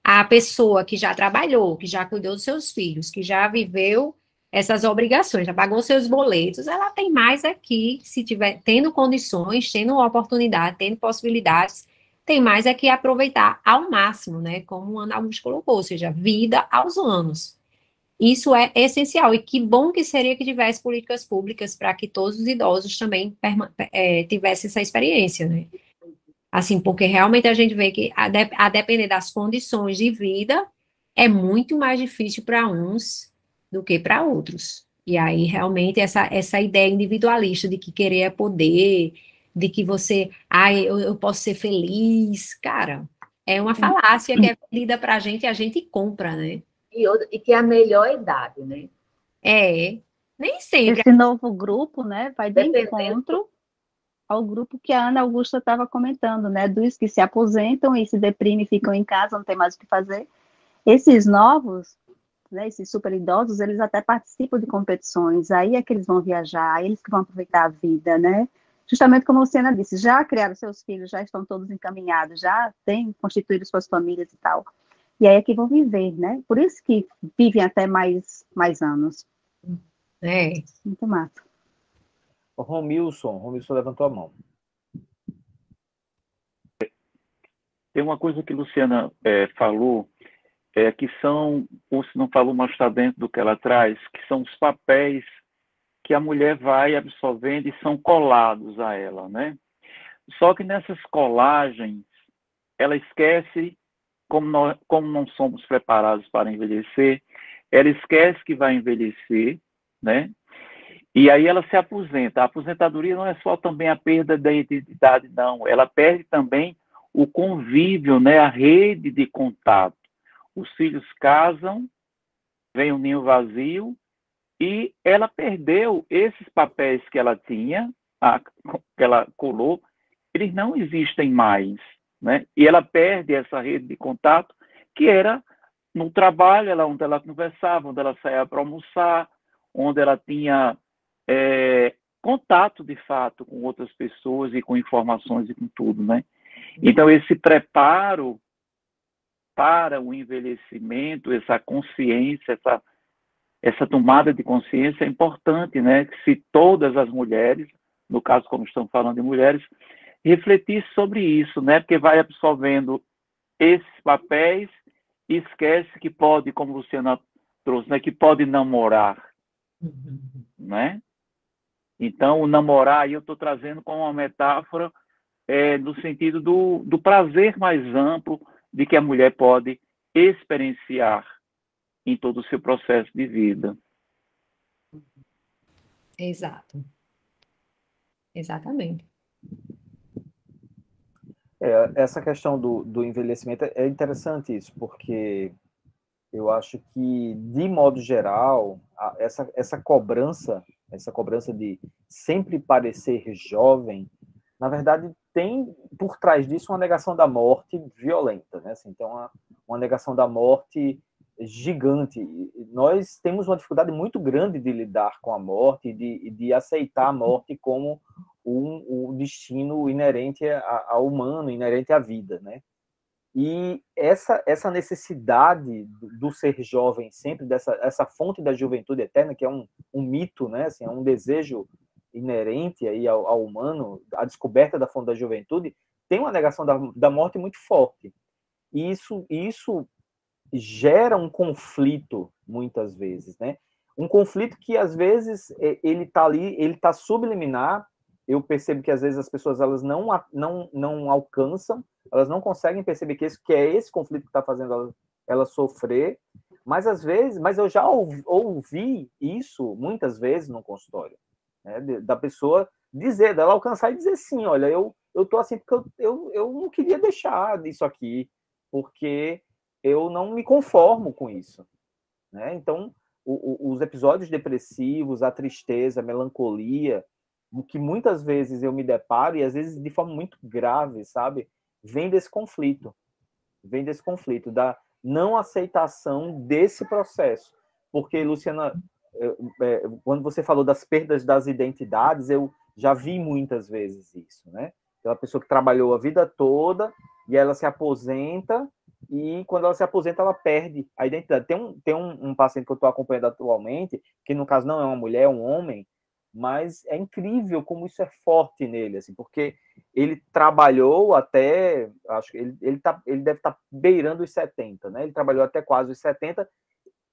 a pessoa que já trabalhou, que já cuidou dos seus filhos, que já viveu essas obrigações, já pagou seus boletos, ela tem mais aqui, se tiver tendo condições, tendo oportunidade, tendo possibilidades, tem mais que aproveitar ao máximo, né? Como Ana Augusto colocou, ou seja, vida aos anos. Isso é essencial, e que bom que seria que tivesse políticas públicas para que todos os idosos também é, tivessem essa experiência, né? Assim, porque realmente a gente vê que, a, de, a depender das condições de vida, é muito mais difícil para uns do que para outros. E aí, realmente, essa, essa ideia individualista de que querer é poder, de que você, ah, eu, eu posso ser feliz, cara, é uma falácia que é vendida para a gente e a gente compra, né? E, e que é a melhor idade, né? É, nem sempre. Esse novo grupo, né, vai de encontro ao grupo que a Ana Augusta estava comentando, né, dos que se aposentam e se deprimem, ficam em casa, não tem mais o que fazer. Esses novos, né, esses super idosos, eles até participam de competições, aí é que eles vão viajar, eles que vão aproveitar a vida, né? justamente como a Luciana disse, já criaram seus filhos, já estão todos encaminhados, já têm constituído suas famílias e tal. E aí é que vão viver, né? Por isso que vivem até mais, mais anos. É. Muito massa. O Romilson, Romilson levantou a mão. Tem uma coisa que a Luciana é, falou, é, que são, ou se não falou, mas está dentro do que ela traz, que são os papéis que a mulher vai absorvendo e são colados a ela, né? Só que nessas colagens, ela esquece, como, nós, como não somos preparados para envelhecer, ela esquece que vai envelhecer, né? E aí ela se aposenta. A aposentadoria não é só também a perda da identidade, não. Ela perde também o convívio, né? A rede de contato. Os filhos casam, vem um ninho vazio, e ela perdeu esses papéis que ela tinha, a, que ela colou, eles não existem mais, né? E ela perde essa rede de contato que era no trabalho, ela, onde ela conversava, onde ela saía para almoçar, onde ela tinha é, contato de fato com outras pessoas e com informações e com tudo, né? Então esse preparo para o envelhecimento, essa consciência, essa essa tomada de consciência é importante, né? Que se todas as mulheres, no caso como estamos falando de mulheres, refletir sobre isso, né? Porque vai absorvendo esses papéis e esquece que pode, como Luciana trouxe, né? Que pode namorar, uhum. né? Então, o namorar, eu estou trazendo como uma metáfora é, no sentido do, do prazer mais amplo de que a mulher pode experienciar em todo o seu processo de vida. Exato. Exatamente. É, essa questão do, do envelhecimento é interessante isso, porque eu acho que, de modo geral, essa, essa cobrança, essa cobrança de sempre parecer jovem, na verdade, tem por trás disso uma negação da morte violenta, né? Assim, então, uma, uma negação da morte gigante. Nós temos uma dificuldade muito grande de lidar com a morte de, de aceitar a morte como um, um destino inerente ao humano, inerente à vida, né? E essa, essa necessidade do, ser jovem, sempre dessa essa fonte da juventude eterna, que é um, um mito, né? Assim, é um desejo inerente aí ao, ao, humano, a descoberta da fonte da juventude, tem uma negação da, da morte muito forte. E isso, isso gera um conflito, muitas vezes, né? Um conflito que, às vezes, ele está ali, ele está subliminar, eu percebo que, às vezes, as pessoas elas não, não, não alcançam, elas não conseguem perceber que, esse, que é esse conflito que está fazendo ela, ela sofrer, mas, às vezes, mas eu já ouvi, ouvi isso muitas vezes no consultório, né, da pessoa dizer, dela alcançar e dizer sim, olha, eu eu tô assim porque eu, eu, eu não queria deixar isso aqui, porque eu não me conformo com isso, né? Então, o, o, os episódios depressivos, a tristeza, a melancolia, que muitas vezes eu me deparo e às vezes de forma muito grave, sabe? Vem desse conflito, vem desse conflito da não aceitação desse processo, porque Luciana, quando você falou das perdas das identidades, eu já vi muitas vezes isso, né? Aquela pessoa que trabalhou a vida toda e ela se aposenta e quando ela se aposenta ela perde a identidade. Tem um, tem um, um paciente que eu estou acompanhando atualmente, que no caso não é uma mulher, é um homem, mas é incrível como isso é forte nele, assim, porque ele trabalhou até, acho que ele, ele, tá, ele deve estar tá beirando os 70, né? Ele trabalhou até quase os 70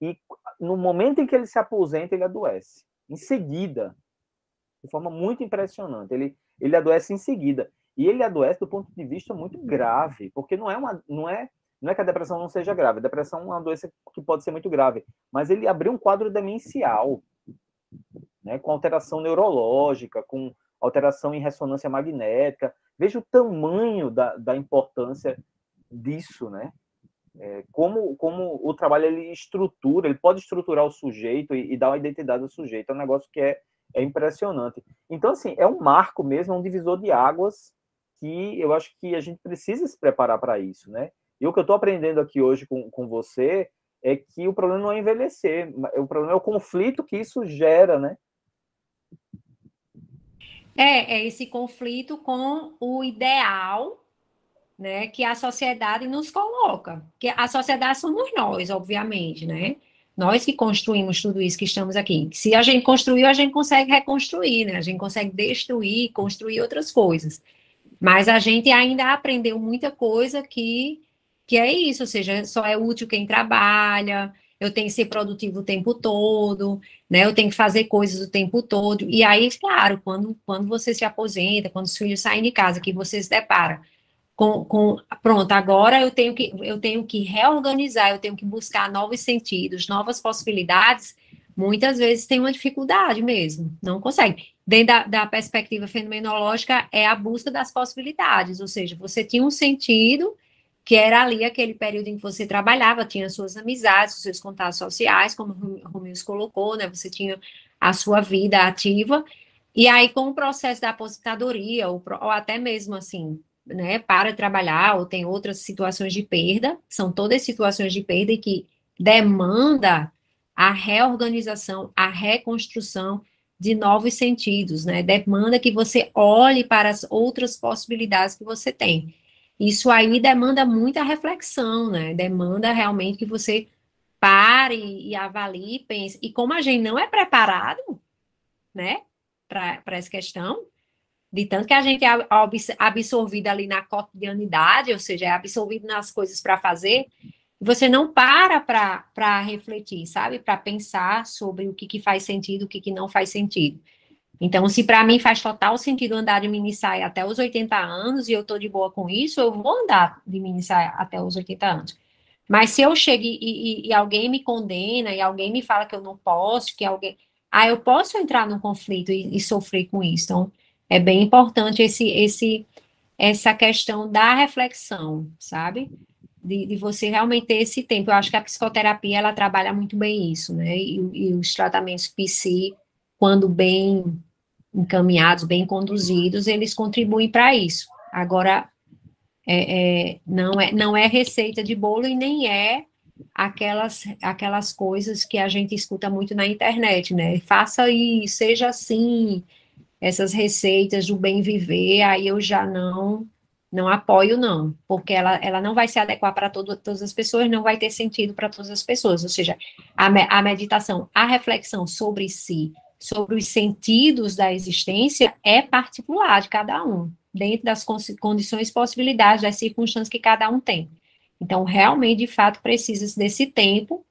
e no momento em que ele se aposenta, ele adoece. Em seguida, de forma muito impressionante, ele, ele adoece em seguida. E ele adoece do ponto de vista muito grave, porque não é uma não é não é que a depressão não seja grave, a depressão é uma doença que pode ser muito grave, mas ele abriu um quadro demencial né, com alteração neurológica, com alteração em ressonância magnética. Veja o tamanho da, da importância disso, né? É, como, como o trabalho ele estrutura, ele pode estruturar o sujeito e, e, dar uma identidade ao sujeito. É um negócio que é, é impressionante. Então, assim, é um marco mesmo, é um divisor de águas que eu acho que a gente precisa se preparar para isso, né? E o que eu estou aprendendo aqui hoje com, com você é que o problema não é envelhecer, o problema é o conflito que isso gera, né? É, é esse conflito com o ideal né, que a sociedade nos coloca. Que a sociedade somos nós, obviamente, né? Nós que construímos tudo isso que estamos aqui. Se a gente construiu, a gente consegue reconstruir, né? A gente consegue destruir, construir outras coisas. Mas a gente ainda aprendeu muita coisa que, que é isso, ou seja, só é útil quem trabalha, eu tenho que ser produtivo o tempo todo, né? Eu tenho que fazer coisas o tempo todo. E aí, claro, quando, quando você se aposenta, quando os filhos saem de casa, que você se depara com, com pronto, agora eu tenho que eu tenho que reorganizar, eu tenho que buscar novos sentidos, novas possibilidades. Muitas vezes tem uma dificuldade mesmo, não consegue. Dentro da, da perspectiva fenomenológica, é a busca das possibilidades, ou seja, você tinha um sentido que era ali aquele período em que você trabalhava, tinha suas amizades, seus contatos sociais, como o Romilson colocou, né? Você tinha a sua vida ativa, e aí com o processo da aposentadoria, ou, ou até mesmo assim, né, para trabalhar, ou tem outras situações de perda, são todas situações de perda que demanda a reorganização, a reconstrução de novos sentidos, né? Demanda que você olhe para as outras possibilidades que você tem. Isso aí demanda muita reflexão, né? Demanda realmente que você pare e avalie, pense. E como a gente não é preparado, né, para essa questão, de tanto que a gente é absorvido ali na cotidianidade, ou seja, é absorvido nas coisas para fazer, você não para para refletir, sabe? Para pensar sobre o que, que faz sentido, o que, que não faz sentido. Então, se para mim faz total sentido andar de mini saia até os 80 anos e eu estou de boa com isso, eu vou andar de mini saia até os 80 anos. Mas se eu chego e, e, e, alguém me condena e alguém me fala que eu não posso, que alguém. Ah, eu posso entrar num conflito e, e sofrer com isso. Então, é bem importante esse, esse, essa questão da reflexão, sabe? De, de, você realmente ter esse tempo. Eu acho que a psicoterapia, ela trabalha muito bem isso, né? E, e os tratamentos PC, quando bem encaminhados, bem conduzidos, eles contribuem para isso. Agora, é, é, não, é, não é receita de bolo e nem é aquelas, aquelas coisas que a gente escuta muito na internet, né? Faça isso, seja assim, essas receitas do bem viver, aí eu já não não apoio, não, porque ela, ela não vai se adequar para todas as pessoas, não vai ter sentido para todas as pessoas. Ou seja, a, a meditação, a reflexão sobre si, sobre os sentidos da existência é particular de cada um, dentro das condições, possibilidades, das circunstâncias que cada um tem. Então, realmente, de fato, precisa desse tempo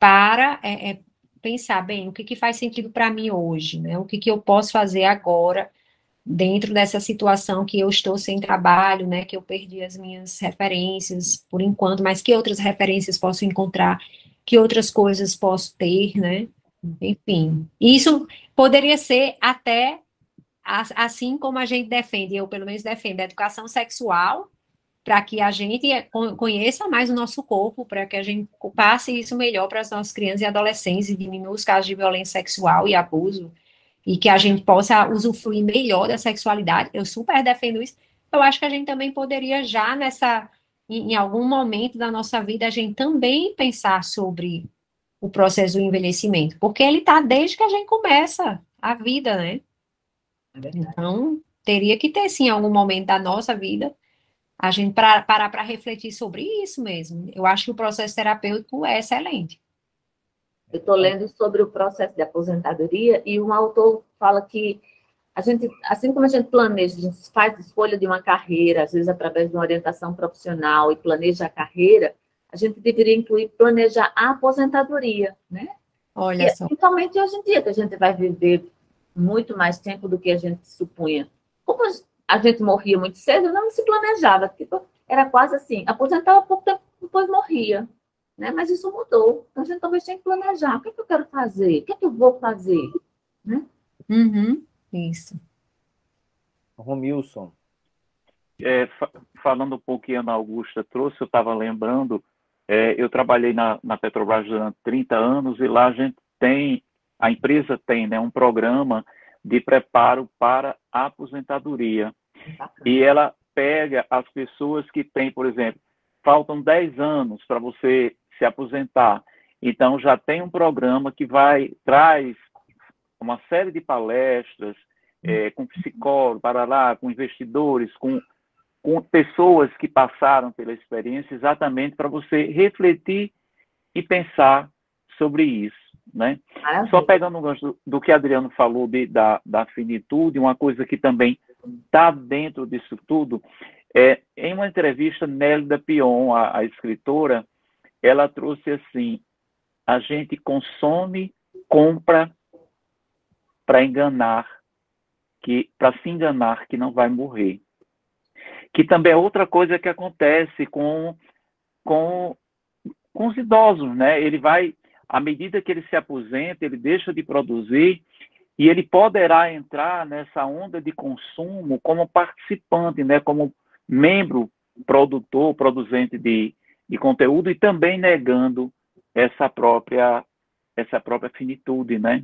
para é, é, pensar, bem, o que, que faz sentido para mim hoje, né? O que, que eu posso fazer agora dentro dessa situação que eu estou sem trabalho, né? Que eu perdi as minhas referências por enquanto, mas que outras referências posso encontrar, que outras coisas posso ter, né? Enfim, isso poderia ser até assim como a gente defende, eu pelo menos defendo a educação sexual, para que a gente conheça mais o nosso corpo, para que a gente passe isso melhor para as nossas crianças e adolescentes e diminua os casos de violência sexual e abuso, e que a gente possa usufruir melhor da sexualidade. Eu super defendo isso. Eu acho que a gente também poderia já nessa em, em algum momento da nossa vida a gente também pensar sobre o processo do envelhecimento, porque ele está desde que a gente começa a vida, né? É então, teria que ter, sim, algum momento da nossa vida, a gente pra, parar para refletir sobre isso mesmo. Eu acho que o processo terapêutico é excelente. Eu estou lendo sobre o processo de aposentadoria e um autor fala que a gente, assim como a gente planeja, a gente faz escolha de uma carreira, às vezes através de uma orientação profissional e planeja a carreira, a gente deveria incluir planejar a aposentadoria, né? Olha e, só. Principalmente hoje em dia, que a gente vai viver muito mais tempo do que a gente supunha. Como a gente morria muito cedo, não se planejava. Tipo, era quase assim, aposentava pouco tempo, depois morria. Né? Mas isso mudou. Então, a gente talvez tenha que planejar. O que, é que eu quero fazer? O que, é que eu vou fazer? Né? Uhum, isso. Romilson. É, falando um pouco que a Ana Augusta trouxe, eu estava lembrando é, eu trabalhei na, na, Petrobras durante 30 anos e lá a gente tem, a empresa tem né, um programa de preparo para a aposentadoria. E ela pega as pessoas que têm, por exemplo, faltam 10 anos para você se aposentar. Então já tem um programa que vai traz uma série de palestras é, com psicólogos, para lá, com investidores, com com pessoas que passaram pela experiência, exatamente para você refletir e pensar sobre isso. Né? Só pegando um gancho do, do que Adriano falou de, da, da finitude, uma coisa que também está dentro disso tudo, é, em uma entrevista, Nélida Pion, a, a escritora, ela trouxe assim, a gente consome, compra para enganar, que para se enganar que não vai morrer que também é outra coisa que acontece com, com, com os idosos, né? Ele vai, à medida que ele se aposenta, ele deixa de produzir e ele poderá entrar nessa onda de consumo como participante, né? Como membro produtor, produzente de, de conteúdo e também negando essa própria essa própria finitude, né?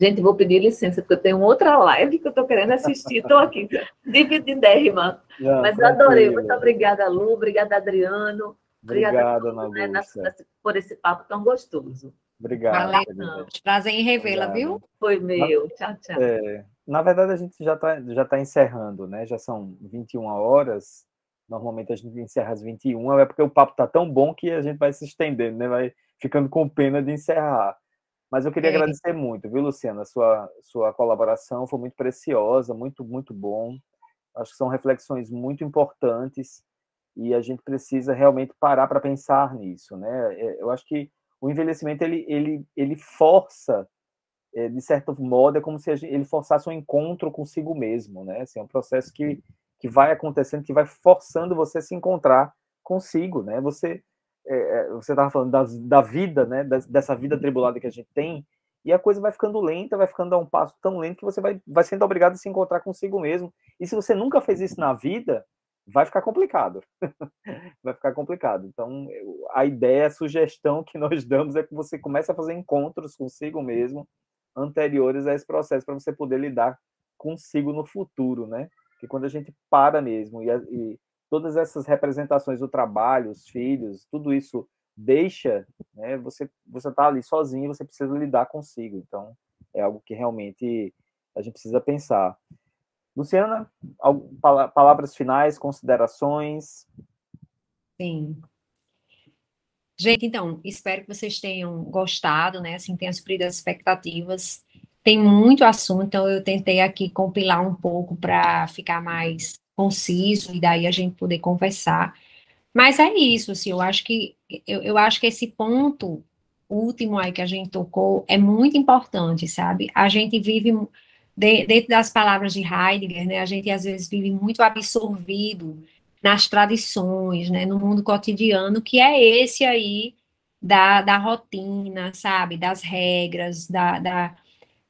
Gente, vou pedir licença, porque eu tenho outra live que eu estou querendo assistir. Estou aqui, divididérrima. Não, Mas eu adorei. Muito obrigada, Lu. Obrigada, Adriano. Obrigada, Ana né, por esse papo tão gostoso. Obrigado. Valeu, Prazer em revê-la, viu? Foi meu. Tchau, tchau. É, na verdade, a gente já está já tá encerrando, né? Já são 21 horas. Normalmente a gente encerra às 21, é porque o papo está tão bom que a gente vai se estendendo, né? Vai ficando com pena de encerrar. Mas eu queria é. agradecer muito, viu, Luciana? Sua, sua colaboração foi muito preciosa, muito, muito bom. Acho que são reflexões muito importantes e a gente precisa realmente parar para pensar nisso, né? É, eu acho que o envelhecimento ele, ele, ele força, é, de certo modo, é como se ele forçasse um encontro consigo mesmo, né? Assim, é um processo que, que vai acontecendo, que vai forçando você a se encontrar consigo, né? Você é, você estava falando das, da vida, né? dessa vida tribulada que a gente tem, e a coisa vai ficando lenta, vai ficando a um passo tão lento que você vai, vai sendo obrigado a se encontrar consigo mesmo. E se você nunca fez isso na vida, vai ficar complicado. vai ficar complicado. Então, a ideia, a sugestão que nós damos é que você comece a fazer encontros consigo mesmo anteriores a esse processo para você poder lidar consigo no futuro, né? Que quando a gente para mesmo e, e todas essas representações do trabalho, os filhos, tudo isso deixa, né, você você está ali sozinho, você precisa lidar consigo. Então, é algo que realmente a gente precisa pensar. Luciana, palavras finais, considerações? Sim. Gente, então, espero que vocês tenham gostado, né? Assim, tenham suprido as expectativas. Tem muito assunto, então eu tentei aqui compilar um pouco para ficar mais conciso e daí a gente poder conversar. Mas é isso, assim, eu acho que eu, eu acho que esse ponto último aí que a gente tocou é muito importante, sabe? A gente vive de, dentro das palavras de Heidegger, né? A gente às vezes vive muito absorvido nas tradições, né? No mundo cotidiano que é esse aí da, da rotina, sabe? Das regras, da, da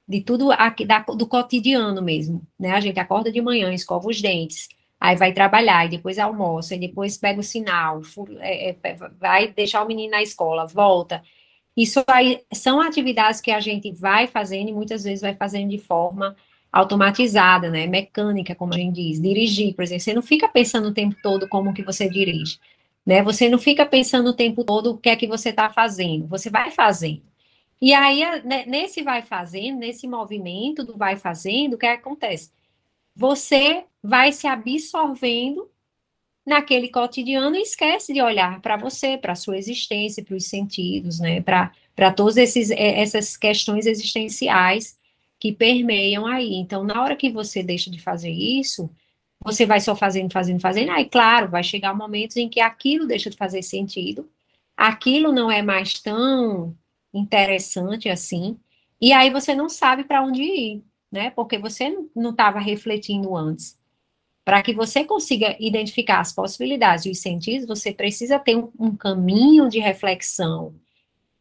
de tudo aqui, da, do cotidiano mesmo, né? A gente acorda de manhã, escova os dentes, aí vai trabalhar, e depois almoça, e depois pega o sinal, é, é, vai deixar o menino na escola, volta. Isso aí são atividades que a gente vai fazendo e muitas vezes vai fazendo de forma automatizada, né, mecânica, como a gente diz, dirigir, por exemplo, você não fica pensando o tempo todo como que você dirige, né, você não fica pensando o tempo todo o que é que você está fazendo, você vai fazendo. E aí, né, nesse vai fazendo, nesse movimento do vai fazendo, o que acontece? Você vai se absorvendo naquele cotidiano e esquece de olhar para você, para a sua existência, para os sentidos, né? Para todas é, essas questões existenciais que permeiam aí. Então, na hora que você deixa de fazer isso, você vai só fazendo, fazendo, fazendo. Aí, claro, vai chegar momentos em que aquilo deixa de fazer sentido, aquilo não é mais tão interessante assim, e aí você não sabe para onde ir, né? Porque você não estava refletindo antes. Para que você consiga identificar as possibilidades e os sentidos, você precisa ter um, um caminho de reflexão,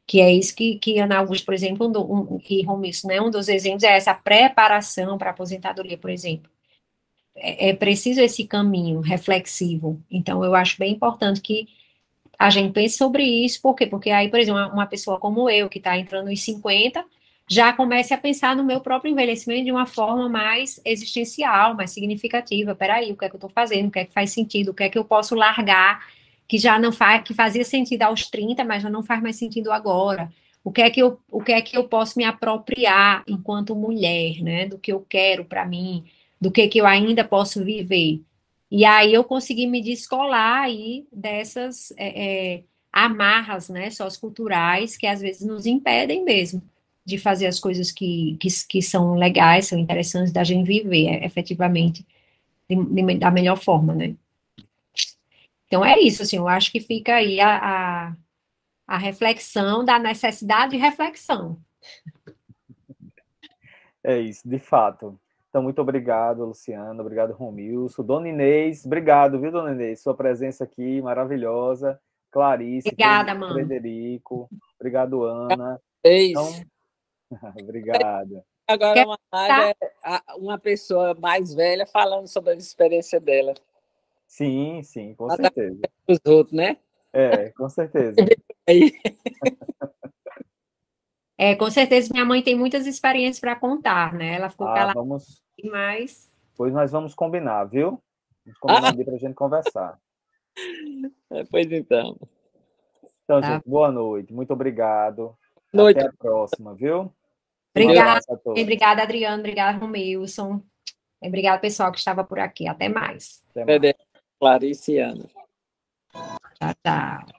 que é isso que, que Ana Augusto, por exemplo, um, um, Romilson, né, um dos exemplos é essa preparação para a aposentadoria, por exemplo. É, é preciso esse caminho reflexivo. Então, eu acho bem importante que a gente pense sobre isso, por quê? Porque aí, por exemplo, uma pessoa como eu, que está entrando nos 50, já comece a pensar no meu próprio envelhecimento de uma forma mais existencial, mais significativa. Peraí, o que é que eu estou fazendo? O que é que faz sentido? O que é que eu posso largar que já não faz, que fazia sentido aos 30, mas já não faz mais sentido agora? O que é que eu, o que é que eu posso me apropriar enquanto mulher, né? Do que eu quero para mim, do que que eu ainda posso viver. E aí eu consegui me descolar aí dessas é, é, amarras, né, socioculturais que às vezes nos impedem mesmo de fazer as coisas que, que, que são legais, são interessantes da gente viver é, efetivamente de, de, da melhor forma, né? Então é isso, assim, eu acho que fica aí a, a, a reflexão da necessidade de reflexão. É isso, de fato. Então, muito obrigado, Luciana, obrigado, Romilson. Dona Inês, obrigado, viu, Dona Inês? Sua presença aqui, maravilhosa. Clarice, Obrigada, mano. Frederico, obrigado, Ana. É isso. Então, Obrigado. Agora uma, é uma pessoa mais velha falando sobre a experiência dela. Sim, sim, com certeza. Os outros, né? É, com certeza. É, com certeza minha mãe tem muitas experiências para contar, né? Ela ficou ah, calada vamos... mas Pois nós vamos combinar, viu? Vamos combinar ah. para a gente conversar. É, pois então. Então, tá. gente, boa noite. Muito obrigado. Noite. Até a próxima, viu? Obrigada, obrigada, Adriano, obrigada, Romilson. Obrigada, pessoal que estava por aqui. Até mais. Até mais. Clarice e Ana. Tchau, tchau.